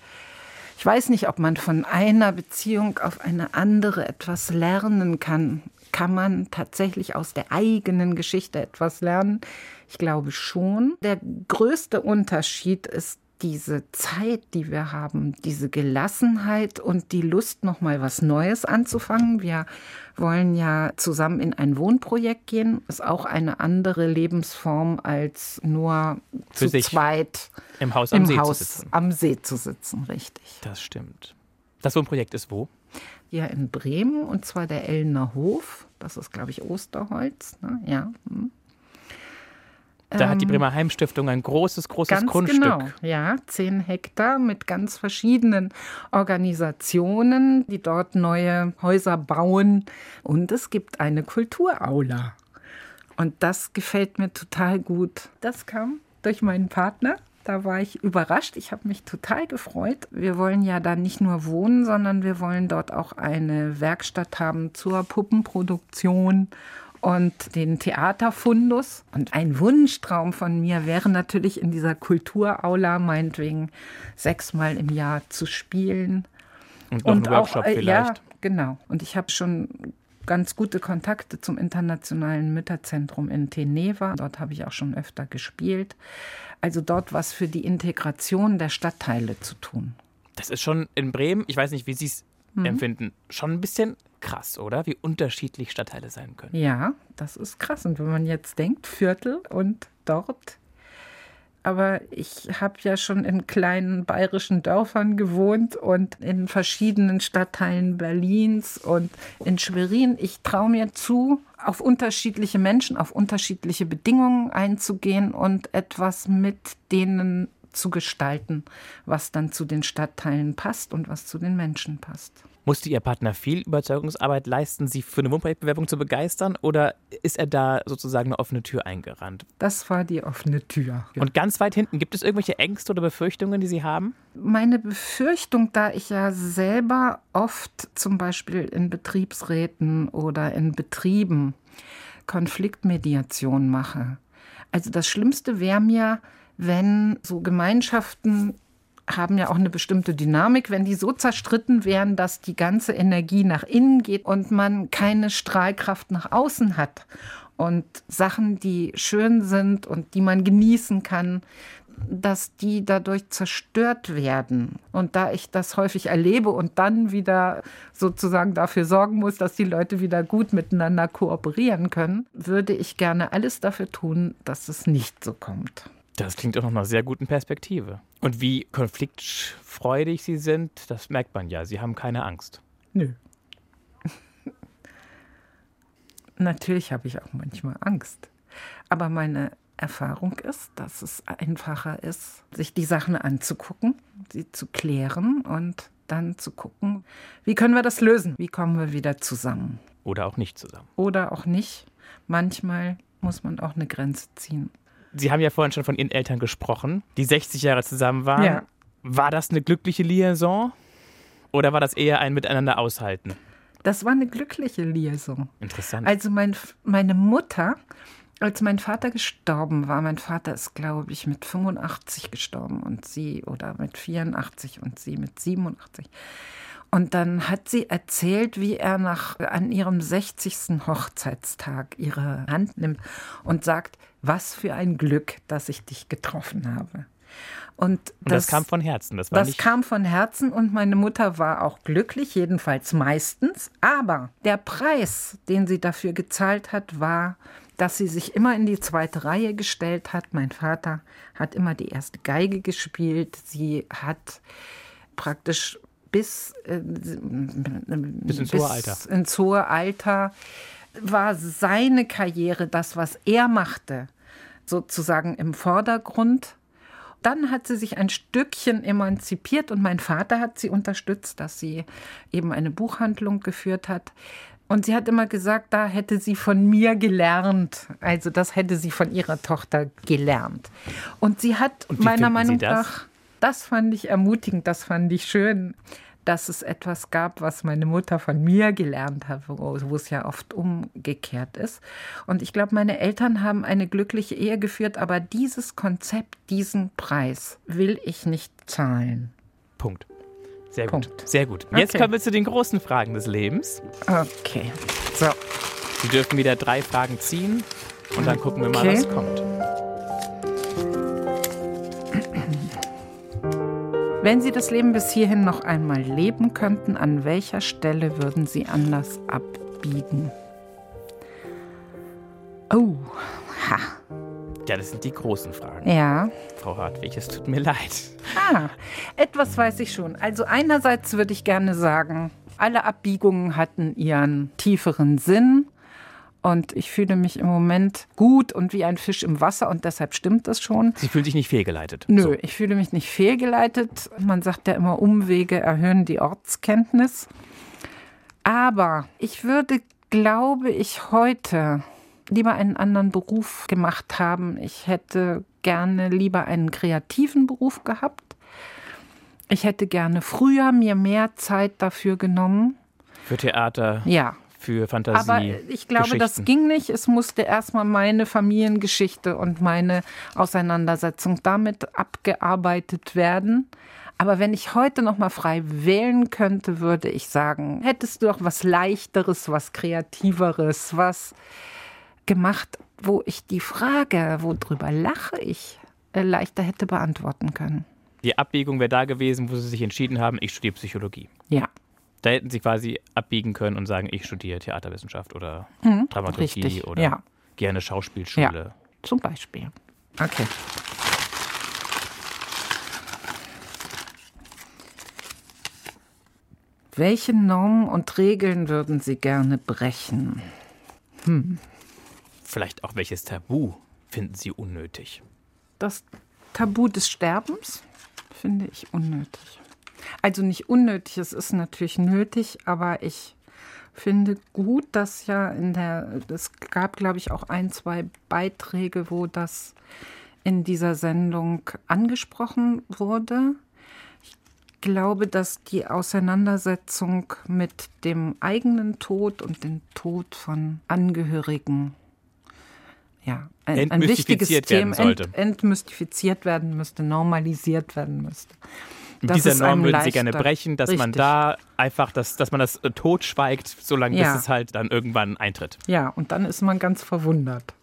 ich weiß nicht, ob man von einer Beziehung auf eine andere etwas lernen kann. Kann man tatsächlich aus der eigenen Geschichte etwas lernen? Ich glaube schon. Der größte Unterschied ist diese Zeit, die wir haben, diese Gelassenheit und die Lust, noch mal was Neues anzufangen. Wir wollen ja zusammen in ein Wohnprojekt gehen. Ist auch eine andere Lebensform als nur
Für
zu zweit
im Haus am
im
See
Haus am See zu sitzen, richtig.
Das stimmt. Das Wohnprojekt ist wo?
Hier in Bremen und zwar der Ellner Hof. Das ist, glaube ich, Osterholz. Ne? Ja. hm.
Da hat die Bremer Heimstiftung ein großes, großes
Ähm, Ganz
Grundstück.
genau, ja, zehn Hektar mit ganz verschiedenen Organisationen, die dort neue Häuser bauen. Und es gibt eine Kulturaula. Und das gefällt mir total gut. Das kam durch meinen Partner. Da war ich überrascht. Ich habe mich total gefreut. Wir wollen ja da nicht nur wohnen, sondern wir wollen dort auch eine Werkstatt haben zur Puppenproduktion und den Theaterfundus. Und ein Wunschtraum von mir wäre natürlich in dieser Kulturaula meinetwegen sechsmal im Jahr zu spielen.
Und ein Workshop
äh,
vielleicht.
Ja, genau. Und ich habe schon ganz gute Kontakte zum Internationalen Mütterzentrum in Teneva. Dort habe ich auch schon öfter gespielt. Also dort was für die Integration der Stadtteile zu tun.
Das ist schon in Bremen, ich weiß nicht, wie Sie es
Mhm.
empfinden, schon ein bisschen krass, oder? Wie unterschiedlich Stadtteile sein können.
Ja, das ist krass. Und wenn man jetzt denkt, Viertel und dort. Aber ich habe ja schon in kleinen bayerischen Dörfern gewohnt und in verschiedenen Stadtteilen Berlins und in Schwerin. Ich traue mir zu, auf unterschiedliche Menschen, auf unterschiedliche Bedingungen einzugehen und etwas mit denen zu gestalten, was dann zu den Stadtteilen passt und was zu den Menschen passt.
Musste Ihr Partner viel Überzeugungsarbeit leisten, Sie für eine Wohnprojektbewerbung zu begeistern? Oder ist er da sozusagen eine offene Tür eingerannt?
Das war die offene Tür.
Und ganz weit hinten, gibt es irgendwelche Ängste oder Befürchtungen, die Sie haben?
Meine Befürchtung, da ich ja selber oft zum Beispiel in Betriebsräten oder in Betrieben Konfliktmediation mache. Also das Schlimmste wäre mir, wenn so Gemeinschaften haben ja auch eine bestimmte Dynamik, wenn die so zerstritten wären, dass die ganze Energie nach innen geht und man keine Strahlkraft nach außen hat und Sachen, die schön sind und die man genießen kann, dass die dadurch zerstört werden. Und da ich das häufig erlebe und dann wieder sozusagen dafür sorgen muss, dass die Leute wieder gut miteinander kooperieren können, würde ich gerne alles dafür tun, dass es nicht so kommt.
Das klingt auch nach einer sehr guten Perspektive. Und wie konfliktfreudig Sie sind, das merkt man ja. Sie haben keine Angst.
Nö. Natürlich habe ich auch manchmal Angst. Aber meine Erfahrung ist, dass es einfacher ist, sich die Sachen anzugucken, sie zu klären und dann zu gucken, wie können wir das lösen? Wie kommen wir wieder zusammen?
Oder auch nicht zusammen.
Oder auch nicht. Manchmal muss man auch eine Grenze ziehen.
Sie haben ja vorhin schon von Ihren Eltern gesprochen, die 60 Jahre zusammen waren. Ja. War das eine glückliche Liaison oder war das eher ein Miteinander aushalten?
Das war eine glückliche Liaison.
Interessant.
Also mein, meine Mutter, als mein Vater gestorben war, mein Vater ist, glaube ich, mit 85 gestorben und sie, oder mit 84 und sie mit 87. Und dann hat sie erzählt, wie er nach, an ihrem 60. Hochzeitstag ihre Hand nimmt und sagt, was für ein Glück, dass ich dich getroffen habe.
Und das, und das, kam von Herzen.
Das, das kam von Herzen und meine Mutter war auch glücklich, jedenfalls meistens. Aber der Preis, den sie dafür gezahlt hat, war, dass sie sich immer in die zweite Reihe gestellt hat. Mein Vater hat immer die erste Geige gespielt. Sie hat praktisch bis, äh,
bis ins hohe Alter.
Ins hohe Alter war seine Karriere, das, was er machte, sozusagen im Vordergrund. Dann hat sie sich ein Stückchen emanzipiert und mein Vater hat sie unterstützt, dass sie eben eine Buchhandlung geführt hat. Und sie hat immer gesagt, da hätte sie von mir gelernt. Also das hätte sie von ihrer Tochter gelernt. Und sie hat meiner Meinung
nach,
das fand ich ermutigend, das fand ich schön dass es etwas gab, was meine Mutter von mir gelernt hat, wo, es ja oft umgekehrt ist. Und ich glaube, meine Eltern haben eine glückliche Ehe geführt, aber dieses Konzept, diesen Preis will ich nicht zahlen.
Punkt. Sehr gut. Punkt. Sehr gut. Jetzt okay. kommen wir zu den großen Fragen des Lebens.
Okay. So.
Sie dürfen wieder drei Fragen ziehen und dann gucken wir mal, okay. was kommt.
Wenn Sie das Leben bis hierhin noch einmal leben könnten, an welcher Stelle würden Sie anders abbiegen? Oh, ha.
Ja, das sind die großen Fragen.
Ja.
Frau Hartwig, es tut mir leid.
Ah, etwas weiß ich schon. Also einerseits würde ich gerne sagen, alle Abbiegungen hatten ihren tieferen Sinn. Und ich fühle mich im Moment gut und wie ein Fisch im Wasser und deshalb stimmt das schon.
Sie fühlen sich nicht fehlgeleitet?
Nö, so. ich fühle mich nicht fehlgeleitet. Man sagt ja immer, Umwege erhöhen die Ortskenntnis. Aber ich würde, glaube ich, heute lieber einen anderen Beruf gemacht haben. Ich hätte gerne lieber einen kreativen Beruf gehabt. Ich hätte gerne früher mir mehr Zeit dafür genommen.
Für Theater?
Ja,
für Fantasie.
Aber ich glaube, das ging nicht. Es musste erstmal meine Familiengeschichte und meine Auseinandersetzung damit abgearbeitet werden. Aber wenn ich heute noch mal frei wählen könnte, würde ich sagen, hättest du doch was leichteres, was kreativeres, was gemacht, wo ich die Frage, worüber lache ich, äh, leichter hätte beantworten können.
Die Abbiegung wäre da gewesen, wo Sie sich entschieden haben, ich studiere Psychologie.
Ja.
Da hätten sie quasi abbiegen können und sagen, ich studiere Theaterwissenschaft oder mhm, Dramaturgie richtig, oder ja. gerne Schauspielschule.
Ja, zum Beispiel. Okay. Welche Normen und Regeln würden Sie gerne brechen?
Hm. Vielleicht auch welches Tabu finden Sie unnötig?
Das Tabu des Sterbens finde ich unnötig. Also nicht unnötig, es ist natürlich nötig, aber ich finde gut, dass ja in der, es gab, glaube ich, auch ein, zwei Beiträge, wo das in dieser Sendung angesprochen wurde. Ich glaube, dass die Auseinandersetzung mit dem eigenen Tod und dem Tod von Angehörigen ja, ein, ein wichtiges Thema ent, entmystifiziert werden müsste, normalisiert werden müsste.
Mit dieser Norm würden Sie gerne brechen, dass Richtig. man da einfach, dass, dass man das äh, totschweigt, solange ja. bis es halt dann irgendwann eintritt.
Ja, und dann ist man ganz verwundert.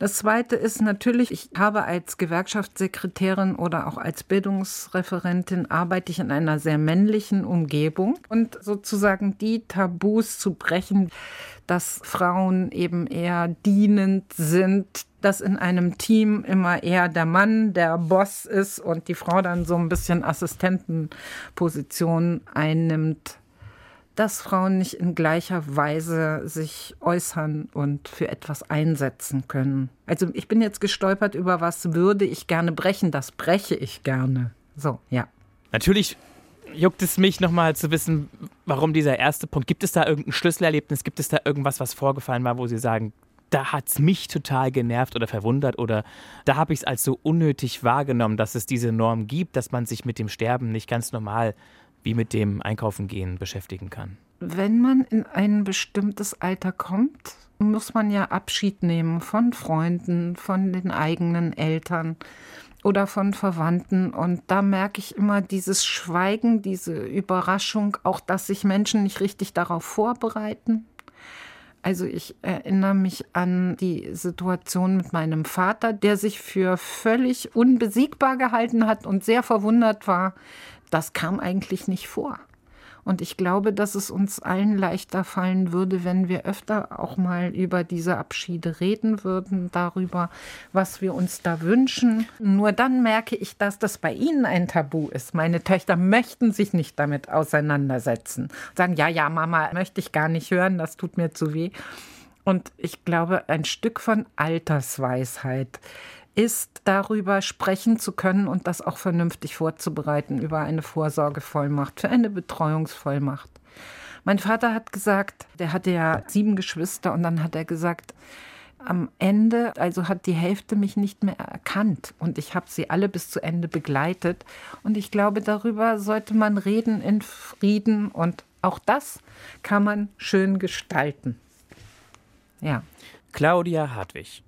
Das Zweite ist natürlich, ich habe als Gewerkschaftssekretärin oder auch als Bildungsreferentin arbeite ich in einer sehr männlichen Umgebung. Und sozusagen die Tabus zu brechen, dass Frauen eben eher dienend sind, dass in einem Team immer eher der Mann der Boss ist und die Frau dann so ein bisschen Assistentenposition einnimmt dass Frauen nicht in gleicher Weise sich äußern und für etwas einsetzen können. Also ich bin jetzt gestolpert über was würde ich gerne brechen, das breche ich gerne. So, ja.
Natürlich juckt es mich nochmal zu wissen, warum dieser erste Punkt. Gibt es da irgendein Schlüsselerlebnis? Gibt es da irgendwas, was vorgefallen war, wo Sie sagen, da hat es mich total genervt oder verwundert oder da habe ich es als so unnötig wahrgenommen, dass es diese Norm gibt, dass man sich mit dem Sterben nicht ganz normal wie mit dem Einkaufen gehen beschäftigen kann?
Wenn man in ein bestimmtes Alter kommt, muss man ja Abschied nehmen von Freunden, von den eigenen Eltern oder von Verwandten. Und da merke ich immer dieses Schweigen, diese Überraschung, auch dass sich Menschen nicht richtig darauf vorbereiten. Also ich erinnere mich an die Situation mit meinem Vater, der sich für völlig unbesiegbar gehalten hat und sehr verwundert war, das kam eigentlich nicht vor. Und ich glaube, dass es uns allen leichter fallen würde, wenn wir öfter auch mal über diese Abschiede reden würden, darüber, was wir uns da wünschen. Nur dann merke ich, dass das bei Ihnen ein Tabu ist. Meine Töchter möchten sich nicht damit auseinandersetzen. Sagen, ja, ja, Mama, möchte ich gar nicht hören, das tut mir zu weh. Und ich glaube, ein Stück von Altersweisheit ist, darüber sprechen zu können und das auch vernünftig vorzubereiten über eine Vorsorgevollmacht, für eine Betreuungsvollmacht. Mein Vater hat gesagt, der hatte ja sieben Geschwister und dann hat er gesagt, am Ende, also hat die Hälfte mich nicht mehr erkannt und ich habe sie alle bis zu Ende begleitet. Und ich glaube, darüber sollte man reden in Frieden und auch das kann man schön gestalten. Ja.
Claudia Hartwig,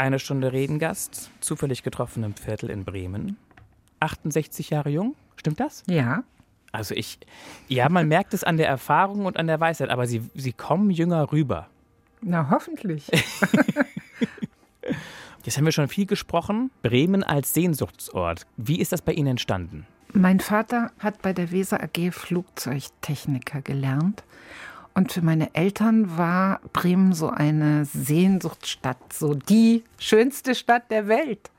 eine Stunde Redengast, zufällig getroffen im Viertel in Bremen. 68 Jahre jung, stimmt das?
Ja.
Also ich, ja, man merkt es an der Erfahrung und an der Weisheit, aber sie, sie kommen jünger rüber.
Na, hoffentlich.
Jetzt haben wir schon viel gesprochen. Bremen als Sehnsuchtsort. Wie ist das bei Ihnen entstanden?
Mein Vater hat bei der Weser AG Flugzeugtechniker gelernt und für meine Eltern war Bremen so eine Sehnsuchtsstadt, so die schönste Stadt der Welt.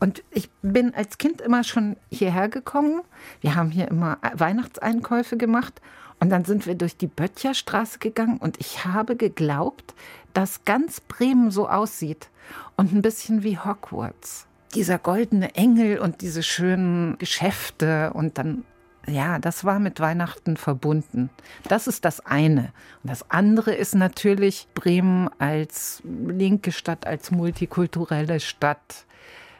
Und ich bin als Kind immer schon hierher gekommen. Wir haben hier immer Weihnachtseinkäufe gemacht. Und dann sind wir durch die Böttcherstraße gegangen und ich habe geglaubt, dass ganz Bremen so aussieht und ein bisschen wie Hogwarts. Dieser goldene Engel und diese schönen Geschäfte und dann ja, das war mit Weihnachten verbunden. Das ist das eine. Und das andere ist natürlich Bremen als linke Stadt, als multikulturelle Stadt.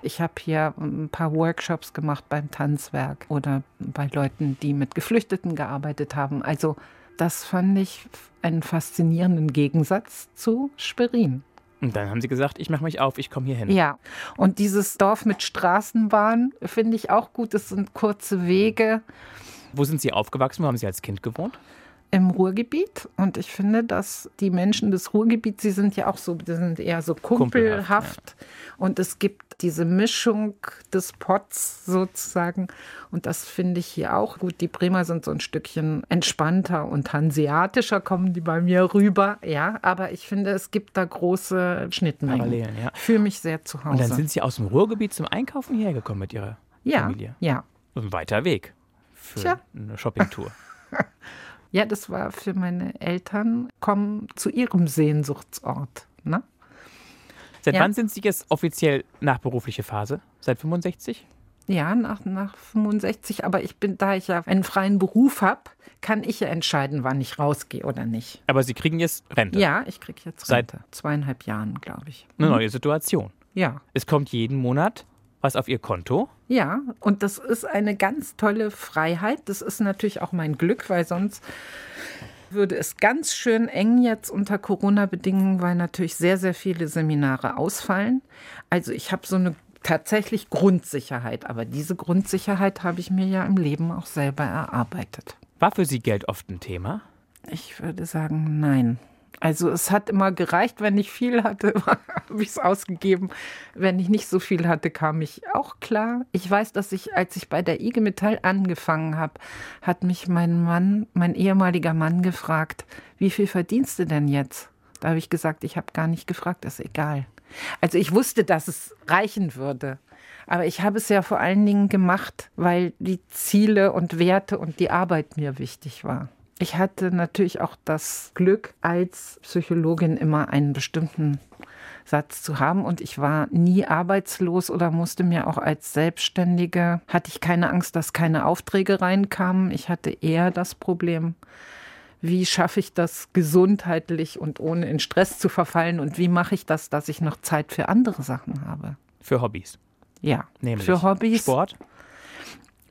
Ich habe hier ein paar Workshops gemacht beim Tanzwerk oder bei Leuten, die mit Geflüchteten gearbeitet haben. Also das fand ich einen faszinierenden Gegensatz zu Schwerin.
Und dann haben sie gesagt, ich mache mich auf, ich komme hier hin.
Ja, und dieses Dorf mit Straßenbahn finde ich auch gut. Es sind kurze Wege.
Wo sind Sie aufgewachsen? Wo haben Sie als Kind gewohnt?
Im Ruhrgebiet. Und ich finde, dass die Menschen des Ruhrgebiets, sie sind ja auch so, die sind eher so kumpelhaft. kumpelhaft ja. Und es gibt diese Mischung des Pots sozusagen. Und das finde ich hier auch gut. Die Bremer sind so ein Stückchen entspannter und hanseatischer, kommen die bei mir rüber. Ja, aber ich finde, es gibt da große Schnittmengen. Parallelen, ja. Fühle mich sehr zu Hause.
Und dann sind Sie aus dem Ruhrgebiet zum Einkaufen hierher gekommen mit Ihrer
ja,
Familie?
Ja.
Ein weiter Weg für Tja. eine Shoppingtour.
Ja, das war für meine Eltern, kommen zu ihrem Sehnsuchtsort. Ne?
Seit ja. wann sind Sie jetzt offiziell nach berufliche Phase? Seit 65?
Ja, nach, nach 65. Aber ich bin, da ich ja einen freien Beruf habe, kann ich ja entscheiden, wann ich rausgehe oder nicht.
Aber Sie kriegen jetzt Rente?
Ja, ich kriege jetzt Rente. Seit zweieinhalb Jahren, glaube ich.
Eine mhm. neue Situation.
Ja.
Es kommt jeden Monat was auf Ihr Konto?
Ja, und das ist eine ganz tolle Freiheit. Das ist natürlich auch mein Glück, weil sonst würde es ganz schön eng jetzt unter Corona-Bedingungen, weil natürlich sehr, sehr viele Seminare ausfallen. Also ich habe so eine tatsächlich Grundsicherheit, aber diese Grundsicherheit habe ich mir ja im Leben auch selber erarbeitet.
War für Sie Geld oft ein Thema?
Ich würde sagen, nein. Also es hat immer gereicht, wenn ich viel hatte, habe ich es ausgegeben. Wenn ich nicht so viel hatte, kam ich auch klar. Ich weiß, dass ich, als ich bei der IG Metall angefangen habe, hat mich mein Mann, mein ehemaliger Mann gefragt, wie viel verdienst du denn jetzt? Da habe ich gesagt, ich habe gar nicht gefragt, ist egal. Also ich wusste, dass es reichen würde. Aber ich habe es ja vor allen Dingen gemacht, weil die Ziele und Werte und die Arbeit mir wichtig war. Ich hatte natürlich auch das Glück, als Psychologin immer einen bestimmten Satz zu haben und ich war nie arbeitslos oder musste mir auch als Selbstständige, hatte ich keine Angst, dass keine Aufträge reinkamen. Ich hatte eher das Problem, wie schaffe ich das gesundheitlich und ohne in Stress zu verfallen und wie mache ich das, dass ich noch Zeit für andere Sachen habe.
Für Hobbys.
Ja,
Nämlich
für Hobbys.
Sport,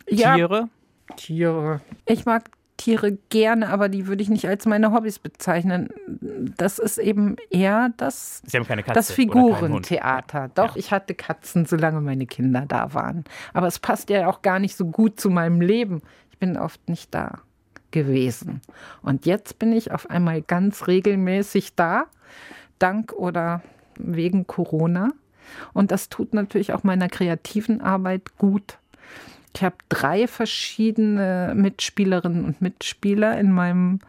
Ja,
Tiere.
Tiere. Ich mag Tiere gerne, aber die würde ich nicht als meine Hobbys bezeichnen. Das ist eben eher das, das. Figurentheater. Doch,
Ja.
ich hatte Katzen, solange meine Kinder da waren. Aber es passt ja auch gar nicht so gut zu meinem Leben. Ich bin oft nicht da gewesen. Und jetzt bin ich auf einmal ganz regelmäßig da, dank oder wegen Corona. Und das tut natürlich auch meiner kreativen Arbeit gut. Ich habe drei verschiedene Mitspielerinnen und Mitspieler in meinem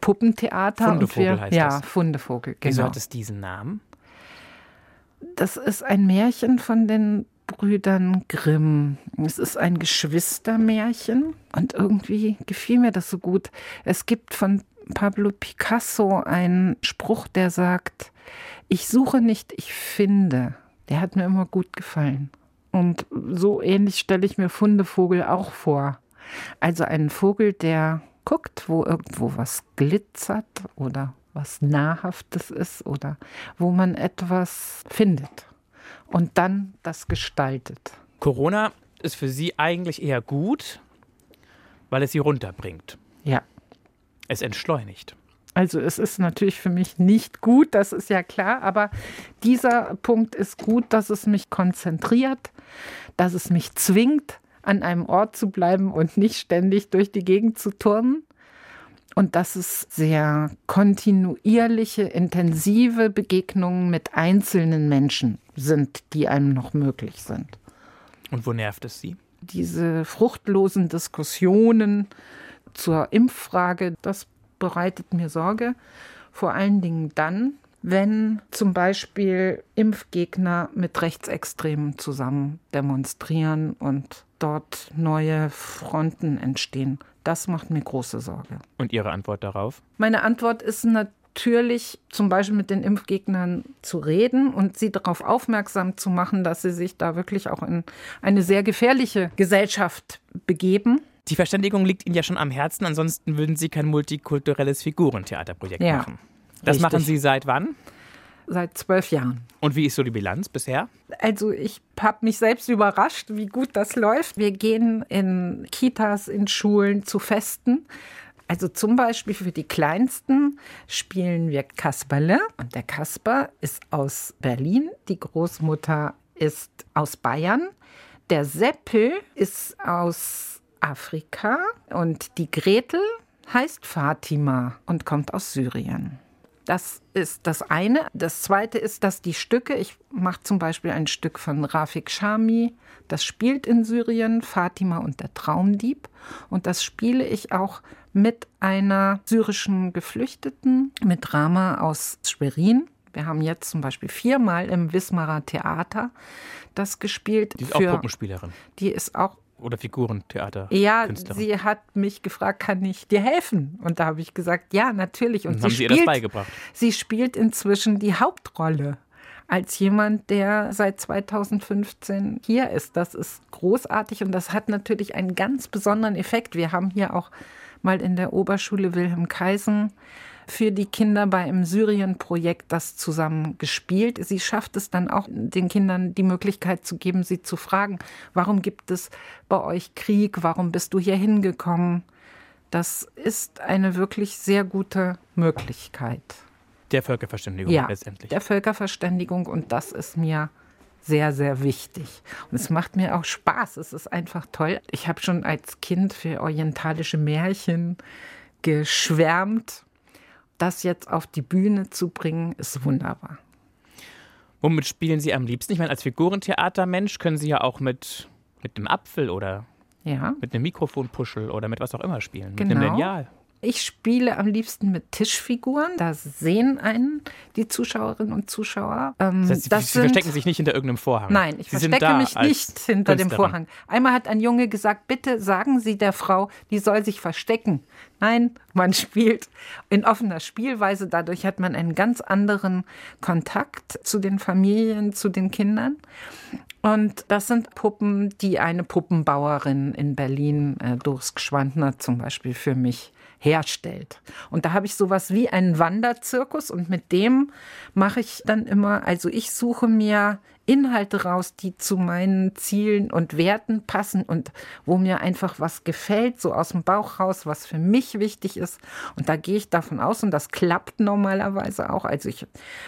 Puppentheater.
Fundevogel
und wir,
heißt
ja,
das.
Fundevogel,
Wieso
genau.
hat es diesen Namen?
Das ist ein Märchen von den Brüdern Grimm. Es ist ein Geschwistermärchen und irgendwie gefiel mir das so gut. Es gibt von Pablo Picasso einen Spruch, der sagt, ich suche nicht, ich finde. Der hat mir immer gut gefallen. Und so ähnlich stelle ich mir Fundevogel auch vor. Also einen Vogel, der guckt, wo irgendwo was glitzert oder was Nahrhaftes ist oder wo man etwas findet und dann das gestaltet.
Corona ist für Sie eigentlich eher gut, weil es Sie runterbringt.
Ja.
Es entschleunigt.
Also es ist natürlich für mich nicht gut, das ist ja klar, aber dieser Punkt ist gut, dass es mich konzentriert, dass es mich zwingt, an einem Ort zu bleiben und nicht ständig durch die Gegend zu turnen. Und dass es sehr kontinuierliche, intensive Begegnungen mit einzelnen Menschen sind, die einem noch möglich sind.
Und wo nervt es Sie?
diese fruchtlosen Diskussionen zur Impffrage, das bereitet mir Sorge. Vor allen Dingen dann, wenn zum Beispiel Impfgegner mit Rechtsextremen zusammen demonstrieren und dort neue Fronten entstehen. Das macht mir große Sorge.
Und Ihre Antwort darauf?
Meine Antwort ist natürlich, zum Beispiel mit den Impfgegnern zu reden und sie darauf aufmerksam zu machen, dass sie sich da wirklich auch in eine sehr gefährliche Gesellschaft begeben.
Die Verständigung liegt Ihnen ja schon am Herzen, ansonsten würden Sie kein multikulturelles Figurentheaterprojekt
Ja,
machen. Das
richtig.
machen Sie seit wann?
Seit zwölf Jahren.
Und wie ist so die Bilanz bisher?
Also ich habe mich selbst überrascht, wie gut das läuft. Wir gehen in Kitas, in Schulen zu Festen. Also zum Beispiel für die Kleinsten spielen wir Kasperle. Und der Kasper ist aus Berlin, die Großmutter ist aus Bayern. Der Seppel ist aus Afrika und die Gretel heißt Fatima und kommt aus Syrien. Das ist das eine. Das zweite ist, dass die Stücke, ich mache zum Beispiel ein Stück von Rafik Shami, das spielt in Syrien, Fatima und der Traumdieb. Und das spiele ich auch mit einer syrischen Geflüchteten, mit Rama aus Schwerin. Wir haben jetzt zum Beispiel viermal im Wismarer Theater das gespielt.
Die ist auch Puppenspielerin
die ist auch
oder Figurentheater.
ja,
Künstlerin.
sie hat mich gefragt, kann ich dir helfen? Und da habe ich gesagt, ja, natürlich. Und
Und
sie
haben Sie ihr das
spielt,
beigebracht?
sie spielt inzwischen die Hauptrolle als jemand, der seit 2015 hier ist. Das ist großartig und das hat natürlich einen ganz besonderen Effekt. Wir haben hier auch mal in der Oberschule Wilhelm Kaisen für die Kinder bei einem Syrien-Projekt das zusammen gespielt. Sie schafft es dann auch, den Kindern die Möglichkeit zu geben, sie zu fragen, warum gibt es bei euch Krieg, warum bist du hier hingekommen? Das ist eine wirklich sehr gute Möglichkeit.
Der Völkerverständigung
ja,
letztendlich.
Der Völkerverständigung und das ist mir sehr, sehr wichtig. Und es macht mir auch Spaß. Es ist einfach toll. Ich habe schon als Kind für orientalische Märchen geschwärmt. Das jetzt auf die Bühne zu bringen, ist wunderbar.
Womit spielen Sie am liebsten? Ich meine, als Figurentheatermensch können Sie ja auch mit, mit einem Apfel oder ja. mit einem Mikrofonpuschel oder mit was auch immer spielen. Genau. Mit einem genau. Lineal.
Ich spiele am liebsten mit Tischfiguren. Da sehen einen die Zuschauerinnen und Zuschauer.
Ähm, das heißt, Sie, das Sie verstecken sich nicht hinter irgendeinem Vorhang.
Nein, ich Sie verstecke mich nicht hinter dem Vorhang. Einmal hat ein Junge gesagt, bitte sagen Sie der Frau, die soll sich verstecken. Nein, man spielt in offener Spielweise. Dadurch hat man einen ganz anderen Kontakt zu den Familien, zu den Kindern. Und das sind Puppen, die eine Puppenbauerin in Berlin, äh, Doris Gschwandner zum Beispiel, für mich herstellt. Und da habe ich sowas wie einen Wanderzirkus und mit dem mache ich dann immer, also ich suche mir Inhalte raus, die zu meinen Zielen und Werten passen und wo mir einfach was gefällt, so aus dem Bauch raus, was für mich wichtig ist. Und da gehe ich davon aus und das klappt normalerweise auch. Also ich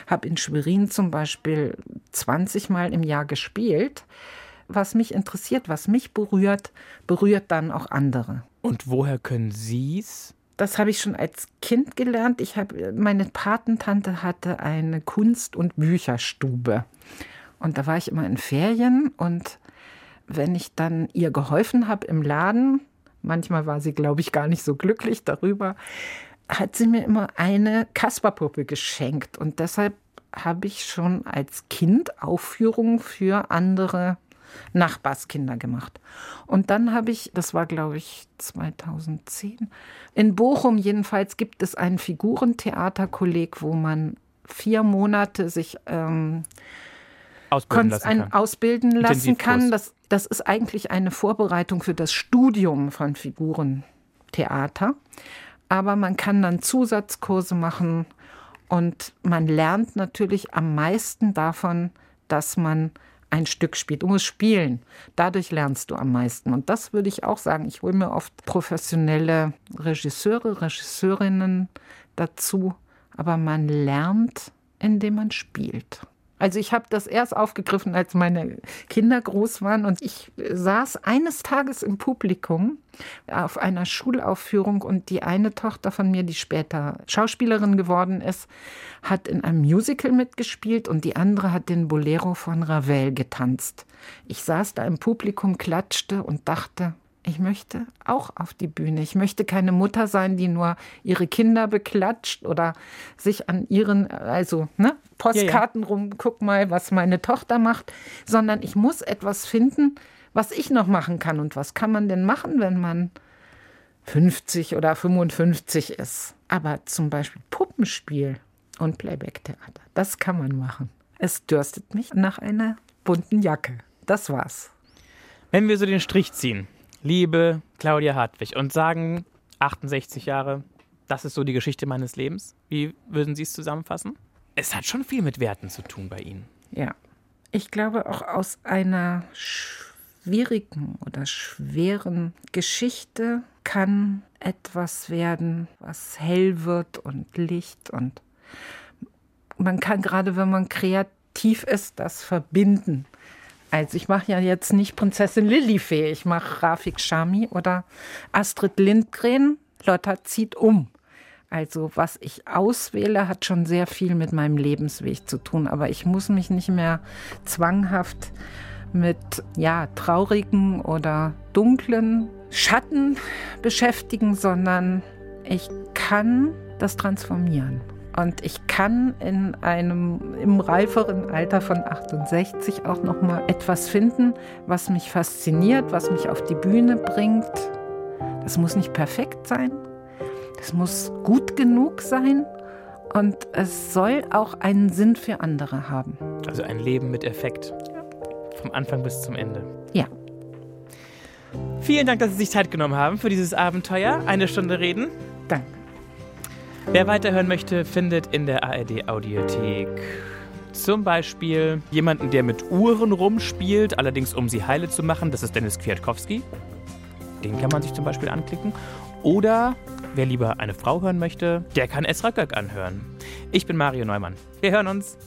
habe in Schwerin zum Beispiel 20 Mal im Jahr gespielt. Was mich interessiert, was mich berührt, berührt dann auch andere.
Und woher können Sie es
das habe ich schon als Kind gelernt. Ich habe, meine Patentante hatte eine Kunst- und Bücherstube. Und da war ich immer in Ferien und wenn ich dann ihr geholfen habe im Laden, manchmal war sie, glaube ich, gar nicht so glücklich darüber, hat sie mir immer eine Kasperpuppe geschenkt. Und deshalb habe ich schon als Kind Aufführungen für andere Nachbarskinder gemacht. Und dann habe ich, das war glaube ich 2010, in Bochum jedenfalls gibt es einen Figurentheaterkolleg, wo man vier Monate sich ähm,
ausbilden lassen kann.
Ausbilden lassen kann. Das, das ist eigentlich eine Vorbereitung für das Studium von Figurentheater. Aber man kann dann Zusatzkurse machen und man lernt natürlich am meisten davon, dass man ein Stück spielt. Du musst spielen. Dadurch lernst du am meisten. Und das würde ich auch sagen. Ich hole mir oft professionelle Regisseure, Regisseurinnen dazu. Aber man lernt, indem man spielt. Also ich habe das erst aufgegriffen, als meine Kinder groß waren und ich saß eines Tages im Publikum auf einer Schulaufführung und die eine Tochter von mir, die später Schauspielerin geworden ist, hat in einem Musical mitgespielt und die andere hat den Bolero von Ravel getanzt. Ich saß da im Publikum, klatschte und dachte, ich möchte auch auf die Bühne. Ich möchte keine Mutter sein, die nur ihre Kinder beklatscht oder sich an ihren, also ne, Postkarten ja, ja. rum, guck mal, was meine Tochter macht, sondern ich muss etwas finden, was ich noch machen kann. Und was kann man denn machen, wenn man 50 oder 55 ist? Aber zum Beispiel Puppenspiel und Playback-Theater, das kann man machen. Es dürstet mich nach einer bunten Jacke. Das war's.
Wenn wir so den Strich ziehen, liebe Claudia Hartwig, und sagen 68 Jahre, das ist so die Geschichte meines Lebens. Wie würden Sie es zusammenfassen? Es hat schon viel mit Werten zu tun bei Ihnen.
Ja. Ich glaube, auch aus einer schwierigen oder schweren Geschichte kann etwas werden, was hell wird und Licht und man kann gerade, wenn man kreativ ist, das verbinden. Also ich mache ja jetzt nicht Prinzessin Lillifee, ich mache Rafik Shami oder Astrid Lindgren. Lotta zieht um. Also was ich auswähle, hat schon sehr viel mit meinem Lebensweg zu tun. Aber ich muss mich nicht mehr zwanghaft mit ja, traurigen oder dunklen Schatten beschäftigen, sondern ich kann das transformieren. Und ich kann in einem im reiferen Alter von 68 auch noch mal etwas finden, was mich fasziniert, was mich auf die Bühne bringt. Das muss nicht perfekt sein. Das muss gut genug sein und es soll auch einen Sinn für andere haben.
Also ein Leben mit Effekt. Vom Anfang bis zum Ende.
Ja.
Vielen Dank, dass Sie sich Zeit genommen haben für dieses Abenteuer. Eine Stunde reden.
Danke.
Wer weiterhören möchte, findet in der ARD Audiothek zum Beispiel jemanden, der mit Uhren rumspielt, allerdings um sie heile zu machen. Das ist Dennis Kwiatkowski. Den kann man sich zum Beispiel anklicken. Oder wer lieber eine Frau hören möchte, der kann Esra Göck anhören. Ich bin Mario Neumann. Wir hören uns.